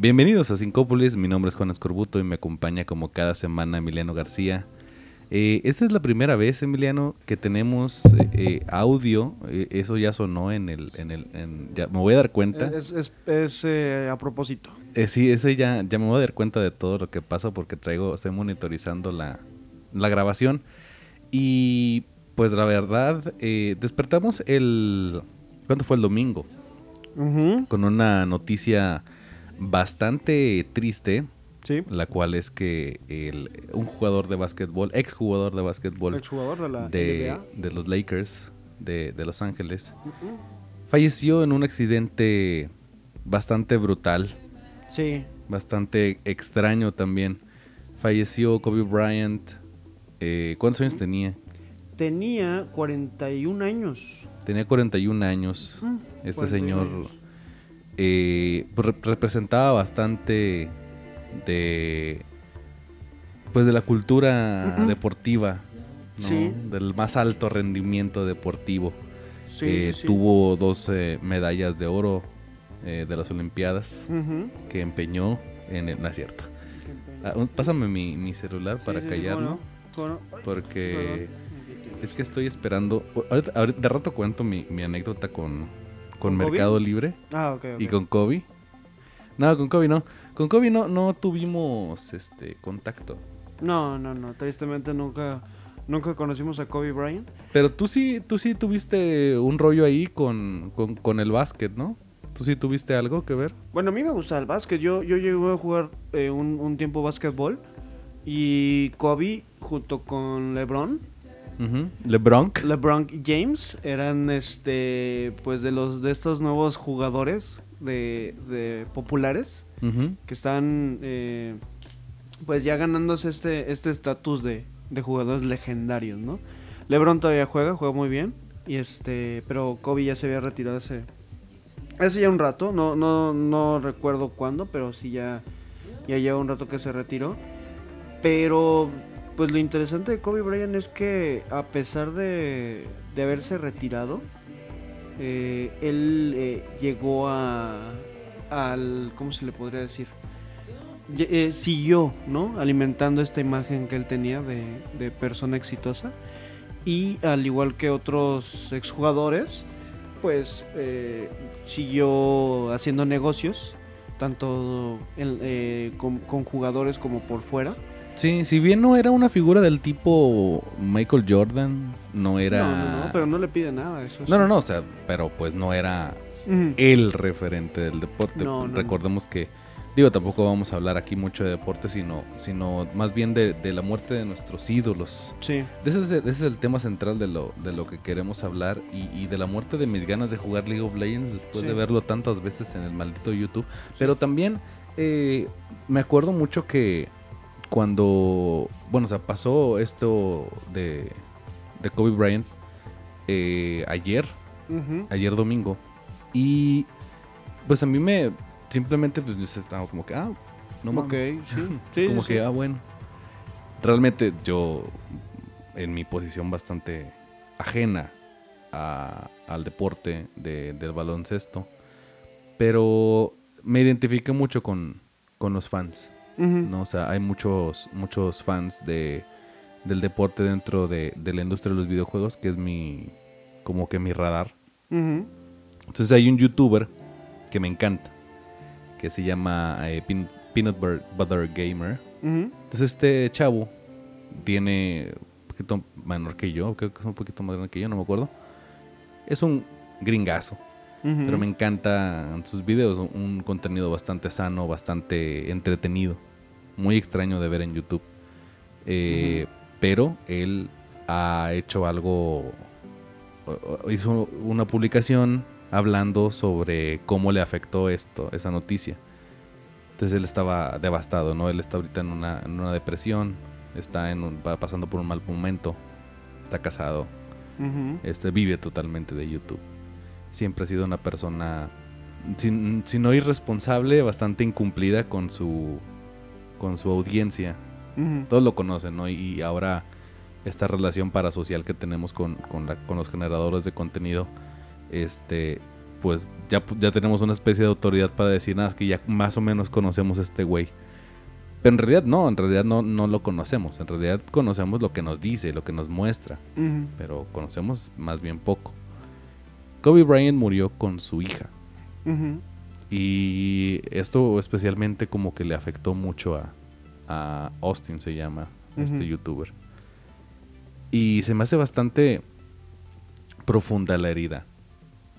Bienvenidos a Sincópolis, mi nombre es Juan Escorbuto y me acompaña como cada semana Emiliano García. Eh, esta es la primera vez, Emiliano, que tenemos eh, eh, audio. Eh, eso ya sonó en el... En el en- ya me voy a dar cuenta. Es, es- es, a propósito. Sí, ese ya, ya me voy a dar cuenta de todo lo que pasa porque traigo, estoy monitorizando la, la grabación. Y pues la verdad, despertamos el... ¿Cuándo fue el domingo? Con una noticia bastante triste, Sí. la cual es que el, un jugador de básquetbol, ex jugador de básquetbol Exjugador de la de, los Lakers de, de Los Ángeles, falleció en un accidente bastante brutal, Sí. bastante extraño también. Falleció Kobe Bryant. eh, ¿Cuántos años tenía? Tenía 41 años. Tenía 41 años. Mm, Este 41 señor años. Eh, rep- representaba bastante de pues de la cultura deportiva, ¿no? Sí. del más alto rendimiento deportivo. Sí, Eh, sí. Tuvo dos medallas de oro eh, de las Olimpiadas que empeñó en el... No es cierto. Ah, un- pásame mi, mi celular para callarlo. Porque es que estoy esperando... Ahorita, ahorita- de rato cuento mi, mi anécdota con, con ¿Con Kobe? Mercado Libre. Ah. ¿Y con Kobe? No, con Kobe no. Con Kobe no, no tuvimos este contacto. No, no, no. Tristemente nunca, nunca conocimos a Kobe Bryant. Pero tú sí, tú sí tuviste un rollo ahí con, con, con el básquet, ¿no? ¿Tú sí tuviste algo que ver? Bueno, a mí me gusta el básquet. Yo, yo llegué a jugar eh, un, un tiempo básquetbol. Y Kobe, junto con LeBron, LeBron. LeBron James, eran este pues de los de estos nuevos jugadores de, de populares que están eh, pues ya ganándose este este estatus de, de jugadores legendarios, ¿no? LeBron todavía juega, juega muy bien. Y este, pero Kobe ya se había retirado hace, hace ya un rato, no, no, no recuerdo cuándo, pero sí ya, ya lleva un rato que se retiró. Pero pues lo interesante de Kobe Bryant es que a pesar de, de haberse retirado, eh, él eh, llegó a al ¿cómo se le podría decir? Eh, siguió, ¿no? Alimentando esta imagen que él tenía de, de persona exitosa. Y al igual que otros exjugadores, pues eh, siguió haciendo negocios, tanto eh, con jugadores como por fuera. Sí, si bien no era una figura del tipo Michael Jordan, no era... No, no, no, pero no le pide nada. Eso No, sí. no, no, o sea, pero pues no era el referente del deporte. No, no, Recordemos que, digo, tampoco vamos a hablar aquí mucho de deporte, sino, sino más bien de, de la muerte de nuestros ídolos. Sí, ese, es el, ese es el tema central de lo, de lo que queremos hablar y, y de la muerte de mis ganas de jugar League of Legends después Sí. de verlo tantas veces en el maldito YouTube. Pero también eh, me acuerdo mucho que cuando, bueno, o sea, pasó esto de, de Kobe Bryant eh, ayer, ayer domingo. Y pues a mí me simplemente pues yo estaba como que, ah, no mames. Ok, sí. Sí, como sí, que, ah, bueno. Realmente yo, en mi posición bastante ajena a- al deporte de- del baloncesto, pero me identifiqué mucho con, con los fans. ¿No? O sea, hay muchos, muchos fans de, del deporte dentro de, de la industria de los videojuegos, que es mi, como que mi radar. Entonces hay un youtuber que me encanta, que se llama eh, Pin- Peanut Butter- Gamer. Entonces este chavo tiene un poquito menor que yo, creo que es un poquito más grande que yo, no me acuerdo. Es un gringazo, pero me encantan sus videos, un contenido bastante sano, bastante entretenido, muy extraño de ver en YouTube. Eh, Pero él ha hecho algo, hizo una publicación hablando sobre cómo le afectó esto, esa noticia. Entonces él estaba devastado, ¿no? Él está ahorita en una, en una depresión, está en un- va pasando por un mal momento, está casado, este vive totalmente de YouTube. Siempre ha sido una persona, sin, si no irresponsable, bastante incumplida con su, con su audiencia. Todos lo conocen, ¿no? Y ahora esta relación parasocial que tenemos con, con, la- con los generadores de contenido, este, pues ya, ya tenemos una especie de autoridad para decir nada, es que ya más o menos conocemos a este güey. Pero en realidad no, en realidad no, no lo conocemos. En realidad conocemos lo que nos dice, lo que nos muestra. Pero conocemos más bien poco. Kobe Bryant murió con su hija. Ujú. Y esto especialmente como que le afectó mucho a, a Austin, se llama, este youtuber. Y se me hace bastante profunda la herida.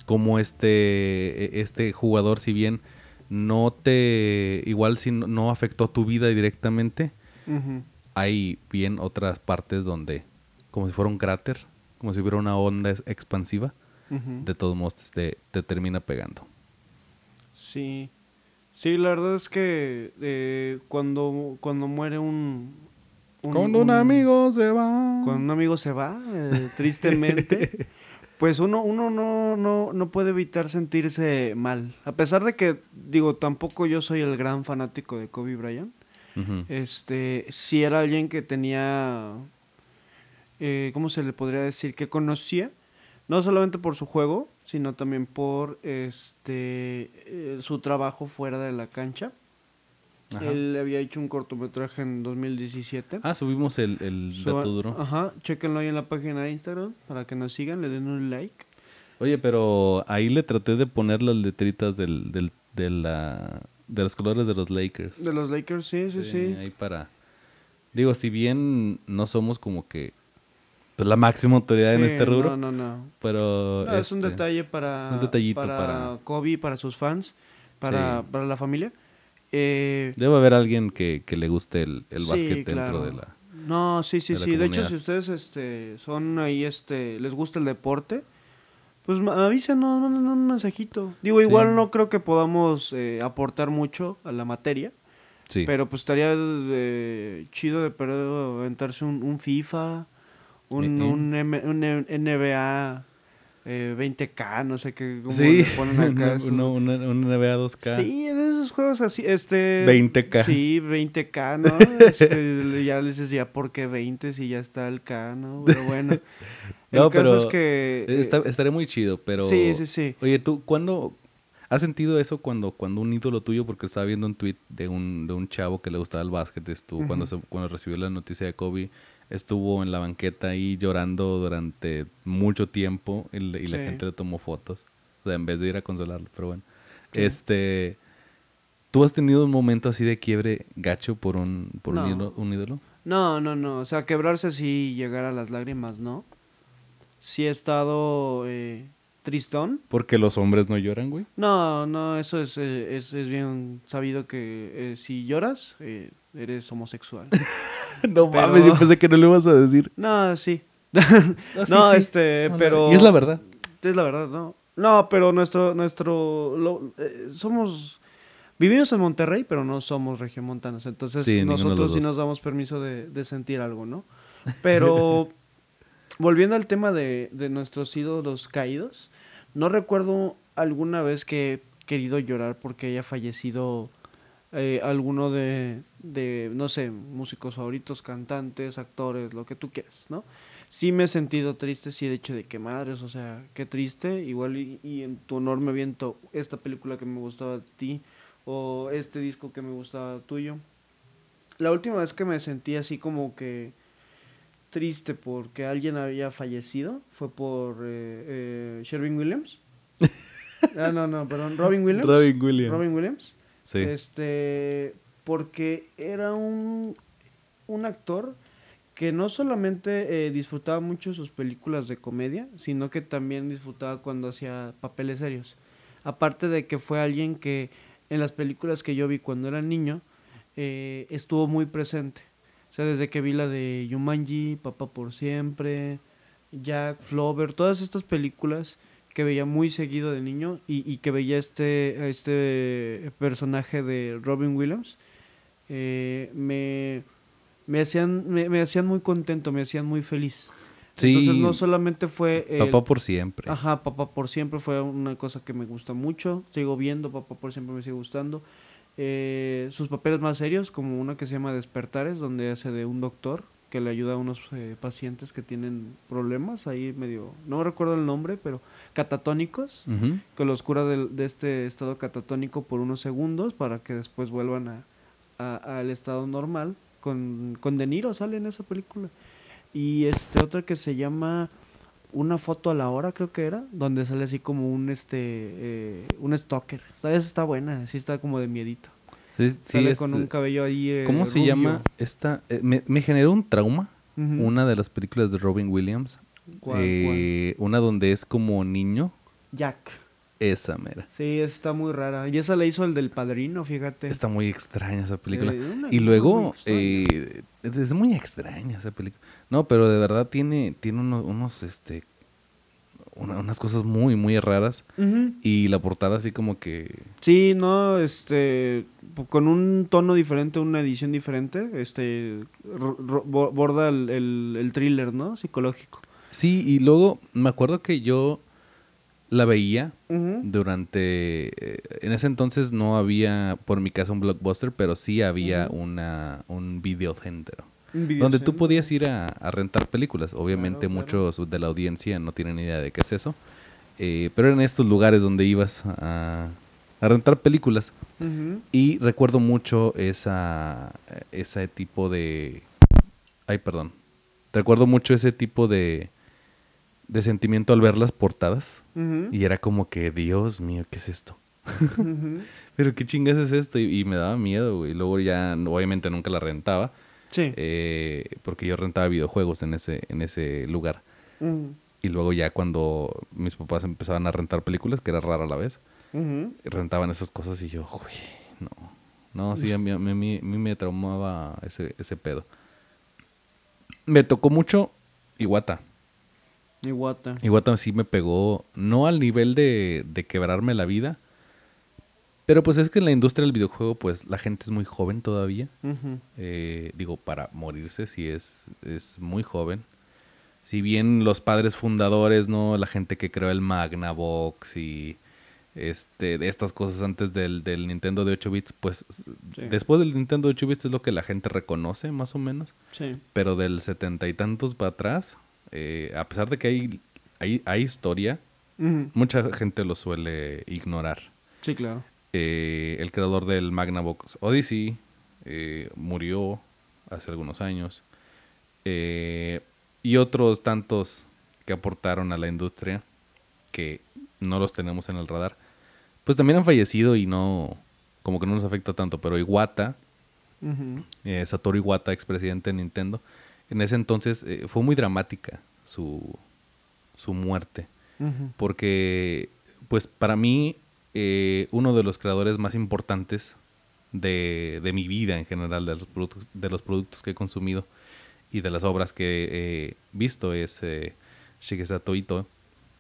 Como este, este jugador, si bien no te, igual si no- afectó tu vida directamente, hay bien otras partes donde, como si fuera un cráter, como si hubiera una onda expansiva, de todos modos te, te termina pegando. Sí. Sí, la verdad es que eh, cuando, cuando muere un, Cuando un amigo se va. Cuando un amigo se va, eh, tristemente, pues uno, uno no, no, no puede evitar sentirse mal. A pesar de que, digo, tampoco yo soy el gran fanático de Kobe Bryant. Este, sí era alguien que tenía, eh, ¿cómo se le podría decir? Que conocía, no solamente por su juego, sino también por este eh, su trabajo fuera de la cancha. Ajá. Él había hecho un cortometraje en 2017. Ah, subimos el, el Suba- dato duro. Ajá, chéquenlo ahí en la página de Instagram para que nos sigan, le den un like. Oye, pero ahí le traté de poner las letritas del, del, de, la, de los colores de los Lakers. De los Lakers, sí, sí, sí. Ahí para... Digo, si bien no somos como que pues, la máxima autoridad en este rubro, No, no, no. pero... No, es un este, detalle para, un detallito para, para- Kobe, para sus fans, para, Sí. para la familia. Eh, Debe haber alguien que, que le guste el, el sí, básquet dentro claro. de la... No, sí, sí, de sí. De hecho, si ustedes este, son ahí, este, les gusta el deporte, pues avísenos, mándenos un mensajito. Digo, igual no creo que podamos eh, aportar mucho a la materia, Sí. pero pues estaría eh, chido de perder aventarse un, un FIFA, un, Eh, eh. un, M- un N- NBA eh, 20K, no sé qué, cómo sí, le ponen acá. una, una, una NBA 2K. Sí, de esos juegos así, este... 20K. Sí, 20K, ¿no? Este, ya le dices, ya, ¿por qué 20 si ya está el K, no? Pero bueno. El No, caso pero es que... eh, Está- estaría muy chido, pero... Sí, sí, sí. Oye, ¿tú cuándo has sentido eso cuando, cuando un ídolo tuyo, porque estaba viendo un tweet de un, de un chavo que le gustaba el básquet, estuvo, cuando, Ujú. se- cuando recibió la noticia de Kobe, estuvo en la banqueta ahí llorando durante mucho tiempo y, la Sí. gente le tomó fotos, o sea, en vez de ir a consolarlo, pero bueno. Sí. Este, ¿tú has tenido un momento así de quiebre gacho por un, por un, ídolo, un ídolo? No, no, no. O sea, quebrarse así, llegar a las lágrimas, ¿no? Sí he estado eh, tristón. Porque los hombres no lloran, güey. No, no, eso es, eh, es, es bien sabido que eh, si lloras, eh, eres homosexual. no Pero- mames, yo pensé que no le ibas a decir. no, sí. No, sí. este, No, no, pero... Y es la verdad. Es la verdad, ¿no? No, pero nuestro, nuestro, lo- eh, somos, vivimos en Monterrey, pero no somos regiomontanos, entonces Sí, ninguno de los nosotros sí dos. nos damos permiso de, de sentir algo, ¿no? Pero, volviendo al tema de, de nuestros ídolos caídos, no recuerdo alguna vez que he querido llorar porque haya fallecido eh, alguno de, de, no sé, músicos favoritos, cantantes, actores, lo que tú quieras, ¿no? sí me he sentido triste, sí, de hecho, de que madres, o sea, qué triste. Igual y, y en tu honor me viento esta película que me gustaba de ti o este disco que me gustaba tuyo. La última vez que me sentí así como que triste porque alguien había fallecido fue por eh, eh, Sherwin Williams. ah, no, no, perdón, Robin Williams. Robin Williams. Robin Williams. Sí. Este, porque era un, un actor que no solamente eh, disfrutaba mucho sus películas de comedia, sino que también disfrutaba cuando hacía papeles serios. Aparte de que fue alguien que en las películas que yo vi cuando era niño, eh, estuvo muy presente. O sea, desde que vi la de Yumanji, Papá por Siempre, Jack, Flover, todas estas películas que veía muy seguido de niño y, y que veía este, este personaje de Robin Williams, eh, me, me, hacían, me, me hacían muy contento, me hacían muy feliz. Sí. Entonces no solamente fue... el- Papá por siempre. Ajá, Papá por siempre fue una cosa que me gusta mucho. Sigo viendo, Papá por siempre me sigue gustando. Eh, sus papeles más serios, como una que se llama Despertares, donde hace de un doctor que le ayuda a unos eh, pacientes que tienen problemas ahí medio, no recuerdo el nombre, pero catatónicos, que los cura del- de, este estado catatónico por unos segundos para que después vuelvan a, a- al estado normal. Con, con De Niro sale en esa película. Y este otra que se llama Una foto a la hora, creo que era, donde sale así como un este eh, un stalker. Esa está buena, sí está como de miedito. Sí, sí, Sale es- con un cabello ahí. eh, ¿Cómo se llama esta? eh, me, me generó un trauma. Una de las películas de Robin Williams. ¿Cuál, eh, Una donde es como niño. Jack. Esa mera. Sí, está muy rara. Y esa la hizo el del padrino, fíjate. Está muy extraña esa película. Eh, y luego, eh, es muy extraña esa película. No, pero de verdad tiene, tiene unos, unos, este, una- unas cosas muy, muy raras. Y la portada así como que... Sí, no, este, con un tono diferente, una edición diferente, este, borda el, el, el thriller, ¿no? Psicológico. Sí, y luego me acuerdo que yo la veía durante... eh, En ese entonces no había, por mi caso, un blockbuster, pero sí había una, un videocentro. Un Donde tú podías ir a, a rentar películas. Obviamente Claro, claro. muchos de la audiencia no tienen idea de qué es eso. Eh, pero eran estos lugares donde ibas a, a rentar películas. Y recuerdo mucho esa, ese tipo de... Ay, perdón. Recuerdo mucho ese tipo de, de sentimiento al ver las portadas. Y era como que, Dios mío, ¿qué es esto? Pero qué chingas es esto. Y, y me daba miedo, güey. Luego ya, obviamente nunca la rentaba. Sí. eh, porque yo rentaba videojuegos en ese, en ese lugar. Ujú. Y luego ya cuando mis papás empezaban a rentar películas, que era rara a la vez, rentaban esas cosas y yo, güey, no. No, sí, a mí, a mí- a mí- a mí me traumaba ese, ese pedo. Me tocó mucho Iwata. Iguata. Iwata sí me pegó, no al nivel de, de quebrarme la vida, pero pues es que en la industria del videojuego, pues la gente es muy joven todavía. Eh, digo, para morirse, sí es, es muy joven. Si bien los padres fundadores, ¿no? La gente que creó el Magnavox y este, de estas cosas antes del, del Nintendo de 8 bits, pues Sí. después del Nintendo de 8 bits es lo que la gente reconoce, más o menos. Sí. Pero del setenta y tantos para atrás, eh, a pesar de que hay, hay, hay historia, mucha gente lo suele ignorar. Sí, claro. Eh, el creador del Magnavox Odyssey eh, murió hace algunos años. Y otros tantos que aportaron a la industria que no los tenemos en el radar, pues también han fallecido y no, como que no nos afecta tanto. Pero Iwata, Satoru Iwata, expresidente de Nintendo, en ese entonces eh, fue muy dramática su, su muerte. Porque pues para mí eh, uno de los creadores más importantes de, de mi vida en general, de los, productos, de los productos que he consumido y de las obras que he visto es eh, Shigesato Ito,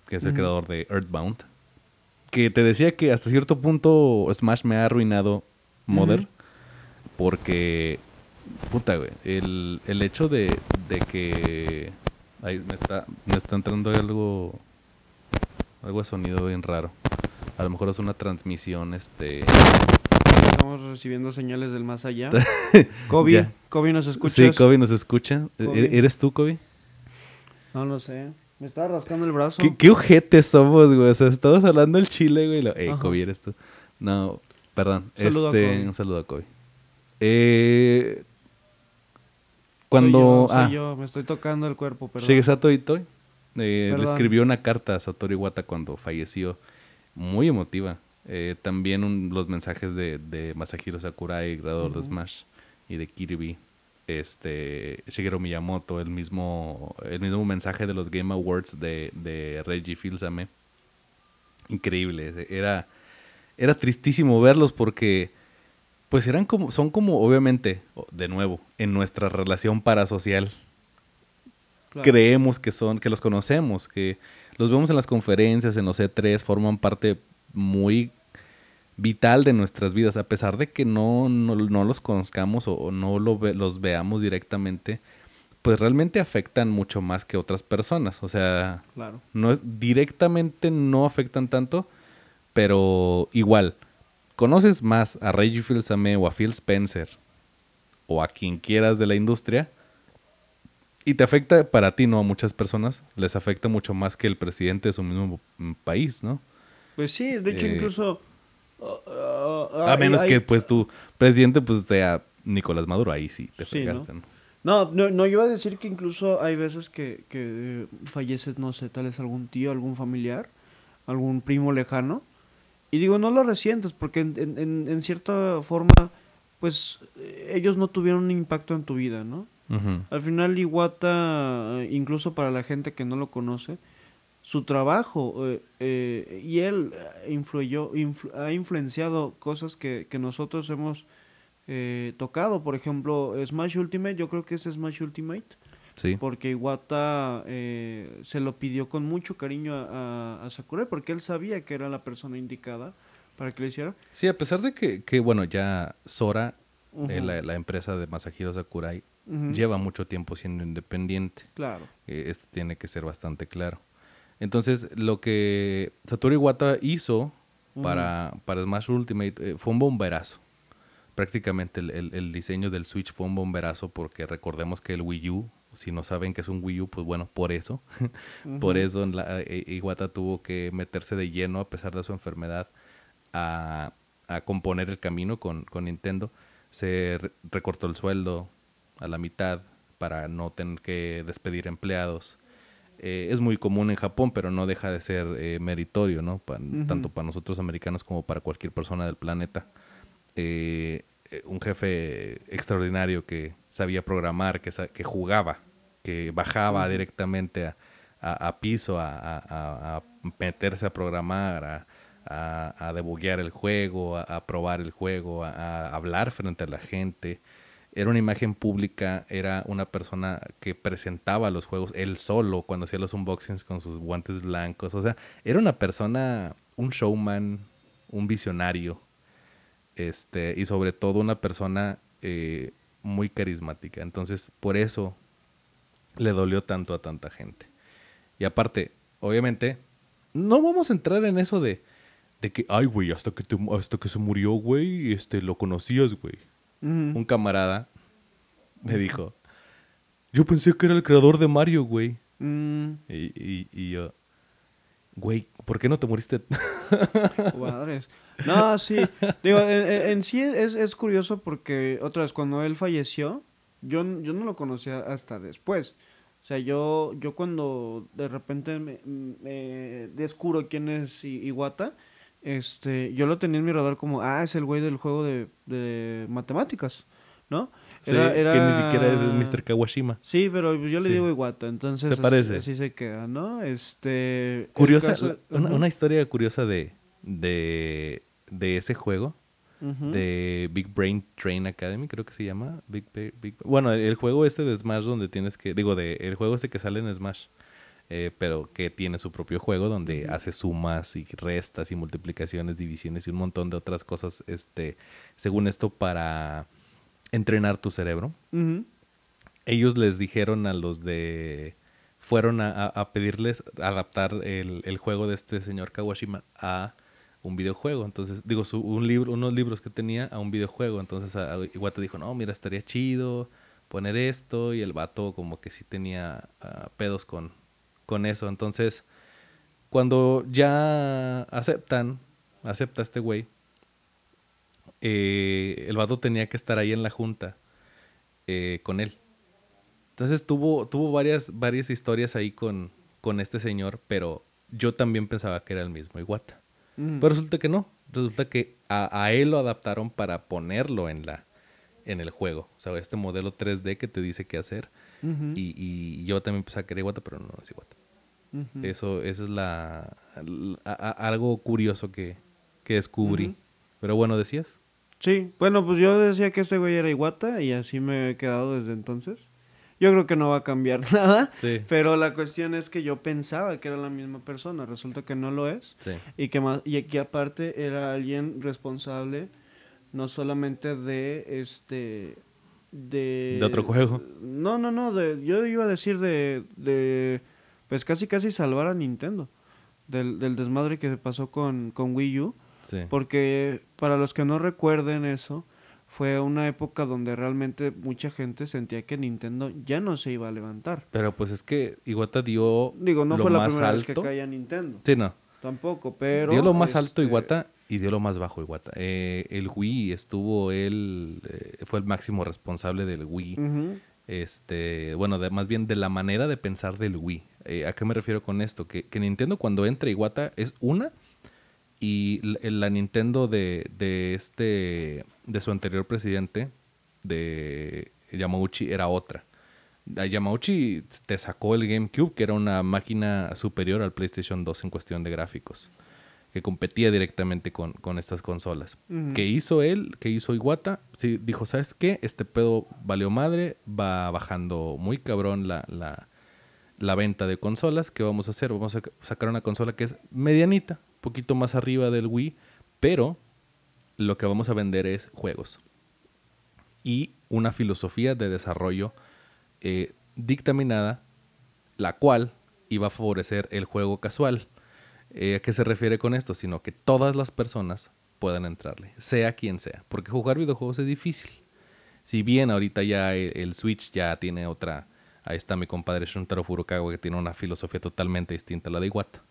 que es el creador de Earthbound, que te decía que hasta cierto punto Smash me ha arruinado Mother, porque, puta, güey, el, el hecho de, de que... Ahí me está, me está entrando algo algo de sonido bien raro. A lo mejor es una transmisión, este... Estamos recibiendo señales del más allá. Kobe. Kobe, ¿nos escuchas? Sí, Kobe nos escucha. ¿E- Kobe. ¿Eres tú, Kobe? No lo sé. Me estaba rascando el brazo. ¿Qué, qué ojetes somos, güey? O sea, estamos hablando del chile, güey. lo- Ey. Kobe, ¿eres tú? No, perdón. Saludo a este, Kobe. Un saludo a Kobe. Eh, Soy cuando... yo, soy ah, yo, me estoy tocando el cuerpo, perdón. Shigesato Itoi eh, le escribió una carta a Satoru Iwata cuando falleció, muy emotiva. Eh, también un- los mensajes de, de Masahiro Sakurai, creador de. Smash, y de Kirby. Este, Shigeru Miyamoto, el mismo, el mismo mensaje de los Game Awards de, de Reggie Fils-Aimé. Increíble, era, era tristísimo verlos porque pues eran como, son como, obviamente, de nuevo, en nuestra relación parasocial Claro. creemos que son, que los conocemos, que los vemos en las conferencias, en los E3, forman parte muy vital de nuestras vidas, a pesar de que no, no, no los conozcamos o, o no lo ve- los veamos directamente, pues realmente afectan mucho más que otras personas. O sea, Claro. no es, directamente no afectan tanto, pero igual, conoces más a Reggie Fils-Aimé o a Phil Spencer o a quien quieras de la industria, Y te afecta para ti, ¿no? A muchas personas les afecta mucho más que el presidente de su mismo mm, país, ¿no? Pues sí, de hecho Eh, incluso... uh, uh, A hay- menos hay- que pues tu presidente pues sea Nicolás Maduro, ahí sí te Sí, fregaste, ¿no? No, no, no, yo iba a decir que incluso hay veces que, que fallece, no sé, tal vez algún tío, algún familiar, algún primo lejano. Y digo, no lo resientes, porque en, en- en- cierta forma, pues ellos no tuvieron un impacto en tu vida, ¿no? Al final Iwata, eh, incluso para la gente que no lo conoce, su trabajo eh, eh, y él influyó, influ- ha influenciado cosas que, que nosotros hemos eh, tocado. Por ejemplo, Smash Ultimate, yo creo que es Smash Ultimate, Sí. porque Iwata eh, se lo pidió con mucho cariño a, a, a Sakurai, porque él sabía que era la persona indicada para que lo hiciera. Sí, a pesar de que, que, bueno, ya Sora, eh, Ujú. la, la empresa de Masahiro Sakurai, Ujú. lleva mucho tiempo siendo independiente. Claro. Eh, esto tiene que ser bastante claro. Entonces, lo que Satoru Iwata hizo para, para Smash Ultimate eh, fue un bomberazo. Prácticamente el, el- el diseño del Switch fue un bomberazo porque recordemos que el Wii U, si no saben que es un Wii U, pues bueno, por eso. Por eso la- eh, Iwata tuvo que meterse de lleno, a pesar de su enfermedad, a, a componer el camino con, con Nintendo. Se re- recortó el sueldo a la mitad para no tener que despedir empleados. Eh, es muy común en Japón, pero no deja de ser eh, meritorio, ¿no? Pa-. Tanto para nosotros americanos como para cualquier persona del planeta. Eh, eh, un jefe extraordinario que sabía programar, que, que jugaba, que bajaba directamente a, a- a piso a, a- meterse a programar, a, debuguear el juego, a, probar el juego, a hablar frente a la gente. Era una imagen pública, era una persona que presentaba los juegos él solo cuando hacía los unboxings con sus guantes blancos. O sea, era una persona, un showman, un visionario, este, y sobre todo una persona eh, muy carismática. Entonces, por eso le dolió tanto a tanta gente. Y aparte, obviamente, no vamos a entrar en eso de, de que, ay, güey, hasta que, te- hasta que se murió, güey, este, lo conocías, güey. Un camarada me dijo, yo pensé que era el creador de Mario, güey. Mm, Y, y, y yo, güey, ¿por qué no te moriste? Madres. No, sí. Digo, en, sí es, es curioso porque, otra vez, cuando él falleció, yo, yo no lo conocía hasta después. O sea, yo, yo cuando de repente me, me descubro quién es Iwata, este, yo lo tenía en mi radar como, ah, es el güey del juego de, de matemáticas, ¿no? Sí, que ni siquiera es Mr. Kawashima. Sí, pero yo le Sí. digo Iwata, entonces Se parece. así se queda, ¿no? Este... Curiosa, caso- una, Ujú, una historia curiosa de, de, de ese juego, de Big Brain Train Academy, creo que se llama. Big, Ba- Big- bueno, el juego este de Smash donde tienes que, digo, de, el juego este que sale en Smash, eh, pero que tiene su propio juego donde hace sumas y restas y multiplicaciones, divisiones y un montón de otras cosas, este, según esto, para entrenar tu cerebro. Ellos les dijeron a los de fueron a, a- a pedirles adaptar el, el juego de este señor Kawashima a un videojuego entonces digo su- un libro unos libros que tenía a un videojuego entonces Iwata dijo no mira estaría chido poner esto y el vato como que sí tenía ah, pedos con con eso entonces cuando ya aceptan acepta este güey eh, el vato tenía que estar ahí en la junta eh, con él. Entonces tuvo, tuvo varias, varias historias ahí con, con este señor, pero yo también pensaba que era el mismo Iwata. Ujú. Pero resulta que no. Resulta que a, a él lo adaptaron para ponerlo en la en el juego. O sea, este modelo 3D que te dice qué hacer. Y, y yo también pensaba que era Iwata, pero no es Iwata. Eso, eso es la, la- a- a- algo curioso que, que descubrí. Pero bueno, decías. Sí, bueno, pues yo decía que este güey era Iwata y así me he quedado desde entonces. Yo creo que no va a cambiar nada, Sí. pero la cuestión es que yo pensaba que era la misma persona, resulta que no lo es Sí. y que más y que aparte era alguien responsable no solamente de este de De otro juego. No, no, no, de, yo iba a decir de de pues casi casi salvar a Nintendo del, del desmadre que pasó con con Wii U. Sí. Porque para los que no recuerden eso, fue una época donde realmente mucha gente sentía que Nintendo ya no se iba a levantar. Pero pues es que Iwata dio Digo, no lo fue la primera vez alto. que caía Nintendo. Sí, no. Tampoco, pero... dio lo más alto este, Iwata y dio lo más bajo Iwata. Eh, el Wii estuvo él, eh, fue el máximo responsable del Wii. Este, bueno, de- más bien de la manera de pensar del Wii. Eh, ¿A qué me refiero con esto? Que, que Nintendo cuando entra Iwata es una y la Nintendo de, de este, de su anterior presidente, de Yamauchi, era otra. Yamauchi te sacó el GameCube, que era una máquina superior al PlayStation 2 en cuestión de gráficos, que competía directamente con, con estas consolas. ¿Qué hizo él? ¿Qué hizo Iwata? Sí, dijo, ¿sabes qué? Este pedo valió madre, va bajando muy cabrón la, la, la venta de consolas. ¿Qué vamos a hacer? Vamos a sacar una consola que es medianita, poquito más arriba del Wii, pero lo que vamos a vender es juegos y una filosofía de desarrollo eh, dictaminada, la cual iba a favorecer el juego casual. Eh, ¿A qué se refiere con esto? Sino que todas las personas puedan entrarle, sea quien sea, porque jugar videojuegos es difícil. Si bien ahorita ya el, el Switch ya tiene otra, ahí está mi compadre Shuntaro Furukawa que tiene una filosofía totalmente distinta a la de Iwata.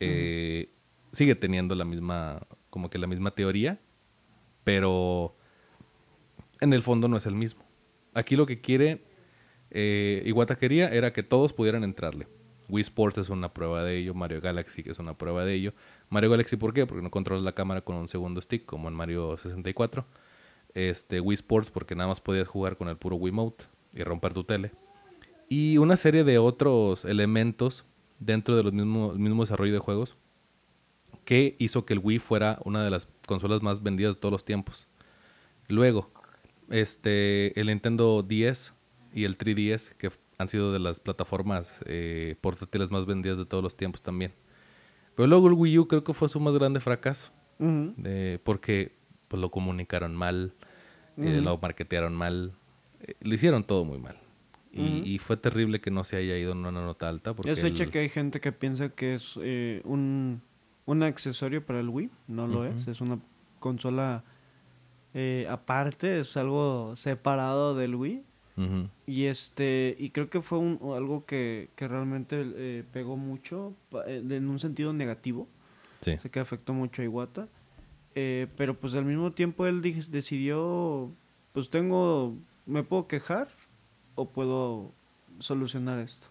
Eh, Sigue teniendo la misma, como que la misma teoría, pero en el fondo no es el mismo. Aquí lo que quiere eh, Iwata quería era que todos pudieran entrarle. Wii Sports es una prueba de ello, Mario Galaxy es una prueba de ello. Mario Galaxy, ¿por qué? Porque no controlas la cámara con un segundo stick, como en Mario 64. Este, Wii Sports, porque nada más podías jugar con el puro Wiimote y romper tu tele. Y una serie de otros elementos dentro del mismo, el mismo desarrollo de juegos que hizo que el Wii fuera una de las consolas más vendidas de todos los tiempos. Luego, este, el Nintendo 10 y el 3DS, que han sido de las plataformas eh, portátiles más vendidas de todos los tiempos también. Pero luego el Wii U creo que fue su más grande fracaso, eh, porque pues, lo comunicaron mal, eh, lo marketearon mal, eh, lo hicieron todo muy mal. Y, fue terrible que no se haya ido en una nota alta. Porque Es fecha el- que hay gente que piensa que es eh, un, un accesorio para el Wii. No lo es. Es una consola eh, aparte. Es algo separado del Wii. Y este y creo que fue un, algo que, que realmente eh, pegó mucho eh, en un sentido negativo. Sí. Sé que afectó mucho a Iwata. Eh, pero pues al mismo tiempo él decidió, pues tengo, me puedo quejar o puedo solucionar esto.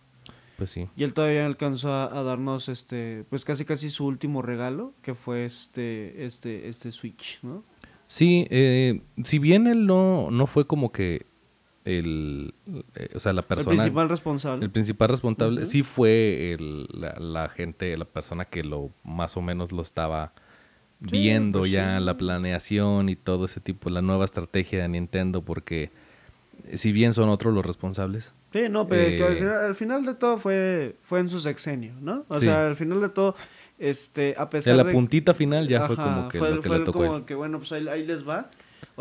Pues sí. Y él todavía alcanzó a, a darnos este, pues casi casi su último regalo, que fue este, este, este Switch, ¿no? Sí, eh, si bien él no, no fue como que el, eh, o sea, la persona, el principal responsable. el principal responsable, sí fue el- la, la gente, la persona que lo más o menos lo estaba Sí, viendo pues ya sí. la planeación y todo ese tipo, la nueva estrategia de Nintendo, porque si bien son otros los responsables, Sí, no, pero que Eh, al, final, al final de todo fue, fue en su sexenio, ¿no? O Sí. sea, al final de todo, este, a pesar sea, la de... puntita final ya fue como que fue, lo que fue le tocó a como él. que, bueno, pues ahí, ahí les va.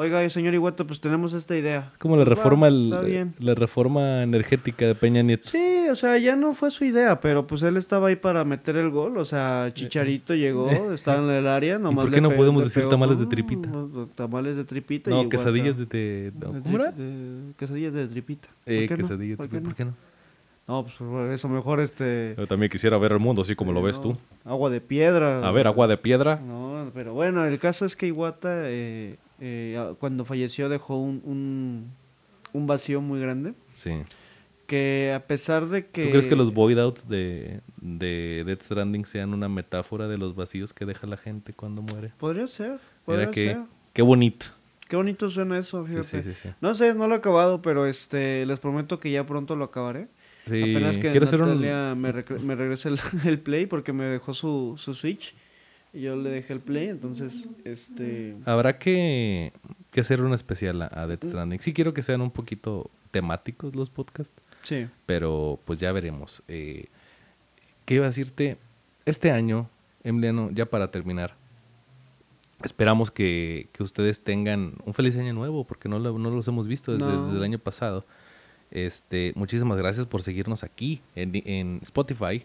Oiga, señor Iguato, pues tenemos esta idea. Como la reforma, el- bien. la reforma energética de Peña Nieto. Sí, o sea, ya no fue su idea, pero pues él estaba ahí para meter el gol. O sea, Chicharito llegó, estaba en el área. Nomás por qué no podemos decir pegó, tamales de tripita? no, Tamales de tripita. No, y quesadillas de... De- no, de ¿Cómo era? tri- de- quesadillas de tripita. ¿Por Eh, no? quesadillas de ¿Por qué tripita? ¿por qué no? No, pues por eso mejor este... Yo también quisiera ver el mundo así como lo ves tú. Agua de piedra. A ver, agua de piedra. No, pero bueno, el caso es que Iwata eh, eh, cuando falleció dejó un, un, un vacío muy grande. Sí. Que a pesar de que... ¿Tú crees que los void outs de, de Death Stranding sean una metáfora de los vacíos que deja la gente cuando muere? Podría ser, podría Mira que, ser. qué bonito. Qué bonito suena eso, fíjate. sí, sí, sí. No sé, no lo he acabado, pero este les prometo que ya pronto lo acabaré. Sí, Apenas que hacer un... Natalia me, me regrese el, el Play porque me dejó su, su Switch y yo le dejé el Play, entonces este Habrá que, que hacer un especial a, a Death Stranding. Sí quiero que sean un poquito temáticos los podcasts, sí. pero pues ya veremos. Eh, ¿Qué iba a decirte? Este año, Emiliano, ya para terminar, esperamos que, que ustedes tengan un feliz año nuevo, porque no, lo- no los hemos visto desde, No. desde el año pasado. Este, muchísimas gracias por seguirnos aquí en, en Spotify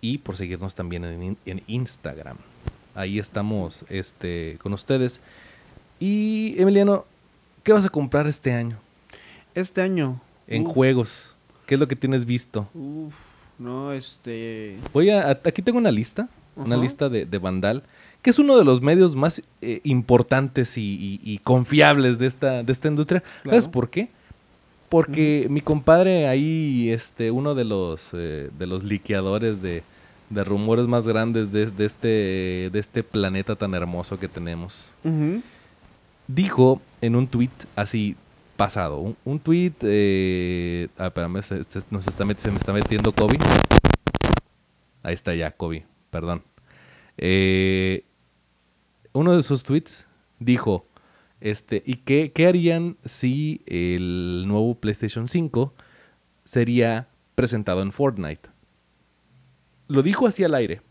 y por seguirnos también en, en Instagram. Ahí estamos este, con ustedes. Y Emiliano, ¿qué vas a comprar este año? Este año. En juegos. ¿Qué es lo que tienes visto? Uf, no, este. Voy a, aquí tengo una lista, una lista de, de Vandal, que es uno de los medios más eh, importantes y, y- y confiables de esta, de esta industria. ¿Sabes por qué? Porque mi compadre ahí, este, uno de los, eh, de los liqueadores de, de rumores más grandes de, de este, de este planeta tan hermoso que tenemos, dijo en un tweet así pasado, un, un tweet, eh, ah, espérame, se, se- nos está met- se me está metiendo Kobe. Ahí está ya, Kobe, perdón. Eh, uno de sus tweets dijo, este, ¿y qué, qué harían si el nuevo PlayStation 5 sería presentado en Fortnite? Lo dijo así al aire.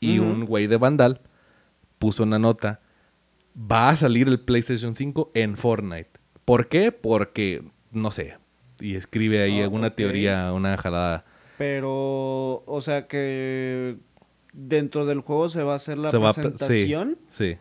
Y un güey de Vandal puso una nota, va a salir el PlayStation 5 en Fortnite. ¿Por qué? Porque, no sé, y escribe ahí Ah, alguna teoría, una jalada. Pero, o sea que dentro del juego se va a hacer la Se va a presentación. Sí.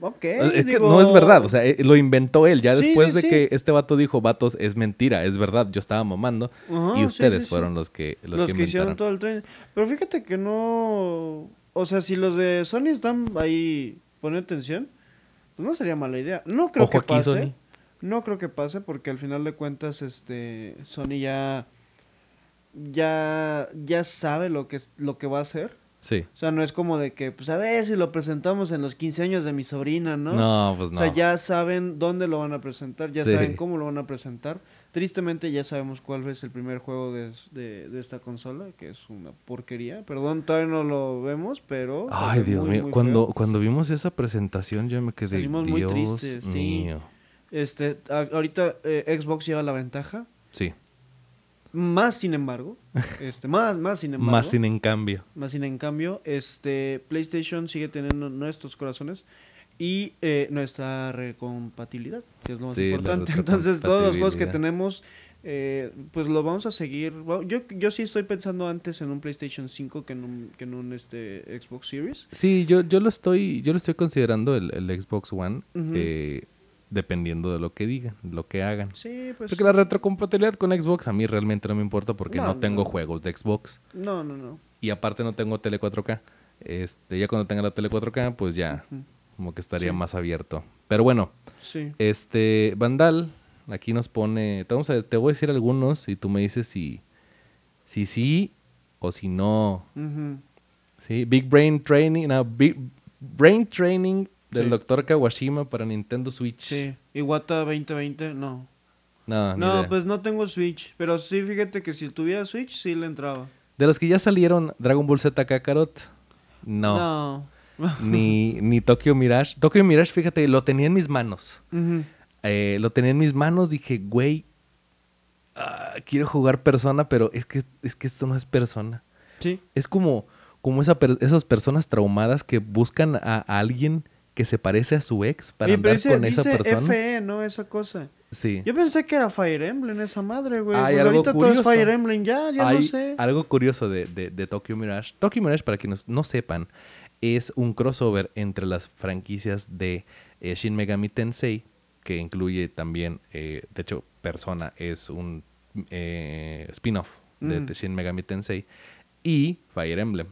Ok. es que digo- no es verdad, o sea, eh, lo inventó él. Ya Sí, después sí, de sí. que este vato dijo, vatos, es mentira, es verdad, yo estaba mamando. Y ustedes fueron los que los, los que que, hicieron todo el tren. Pero fíjate que no. O sea, si los de Sony están ahí poniendo atención, pues no sería mala idea. No creo Ojo que aquí, pase. Sony. No creo que pase porque al final de cuentas, este, Sony ya, ya, ya sabe lo que es, lo que va a hacer. Sí. O sea, no es como de que, pues a ver si lo presentamos en los 15 años de mi sobrina, ¿no? No, pues no. O sea, ya saben dónde lo van a presentar, ya Sí. saben cómo lo van a presentar. Tristemente ya sabemos cuál es el primer juego de, de- de esta consola, que es una porquería. Perdón, todavía no lo vemos, pero... Ay, Dios muy, mío. muy Cuando, feo. cuando vimos esa presentación, yo me quedé. Salimos muy Dios tristes, sí. mío. Este, a- ahorita eh, Xbox lleva la ventaja. Sí. Más sin embargo, este, más, más sin embargo. Más sin en cambio. Más sin en cambio, este PlayStation sigue teniendo nuestros corazones y eh, nuestra recompatibilidad, que es lo más Sí, importante. Entonces, todos los juegos que tenemos, eh, pues lo vamos a seguir. Yo, yo sí estoy pensando antes en un PlayStation 5 que en un, que en un este, Xbox Series. Sí, yo, yo lo estoy, yo lo estoy considerando el, el Xbox One, eh, dependiendo de lo que digan, lo que hagan. Sí, pues. Porque la retrocompatibilidad con Xbox a mí realmente no me importa porque no, No, tengo no. juegos de Xbox No, no, no. y aparte no tengo tele 4K. Este, ya cuando tenga la tele 4K, pues ya como que estaría Sí. más abierto. Pero bueno, Sí. este Vandal aquí nos pone, te, vamos a, te voy a decir algunos y tú me dices si si sí o si no. Sí, Big Brain Training, no, Big Brain Training del Sí. Dr. Kawashima para Nintendo Switch. Sí. Iwata 2020, no. No, No, pues no tengo Switch. Pero sí, fíjate que si tuviera Switch, sí le entraba. De los que ya salieron, Dragon Ball Z Kakarot, no. No. Ni, ni Tokyo Mirage. Tokyo Mirage, fíjate, lo tenía en mis manos. Eh, lo tenía en mis manos, dije, güey, ah, quiero jugar persona, pero es que, es que esto no es persona. Sí. Es como, como esa per- esas personas traumadas que buscan a, a alguien que se parece a su ex para Oye, andar dice, con esa dice persona. FE, ¿no? Esa cosa. Sí. Yo pensé que era Fire Emblem esa madre, güey. Hay algo ahorita todo es curioso. Fire Emblem ya, ya Hay no sé. algo curioso de, de, de Tokyo Mirage. Tokyo Mirage, para quienes no sepan, es un crossover entre las franquicias de eh, Shin Megami Tensei, que incluye también, eh, de hecho, Persona es un eh, spin-off de, Mm. de Shin Megami Tensei, y Fire Emblem.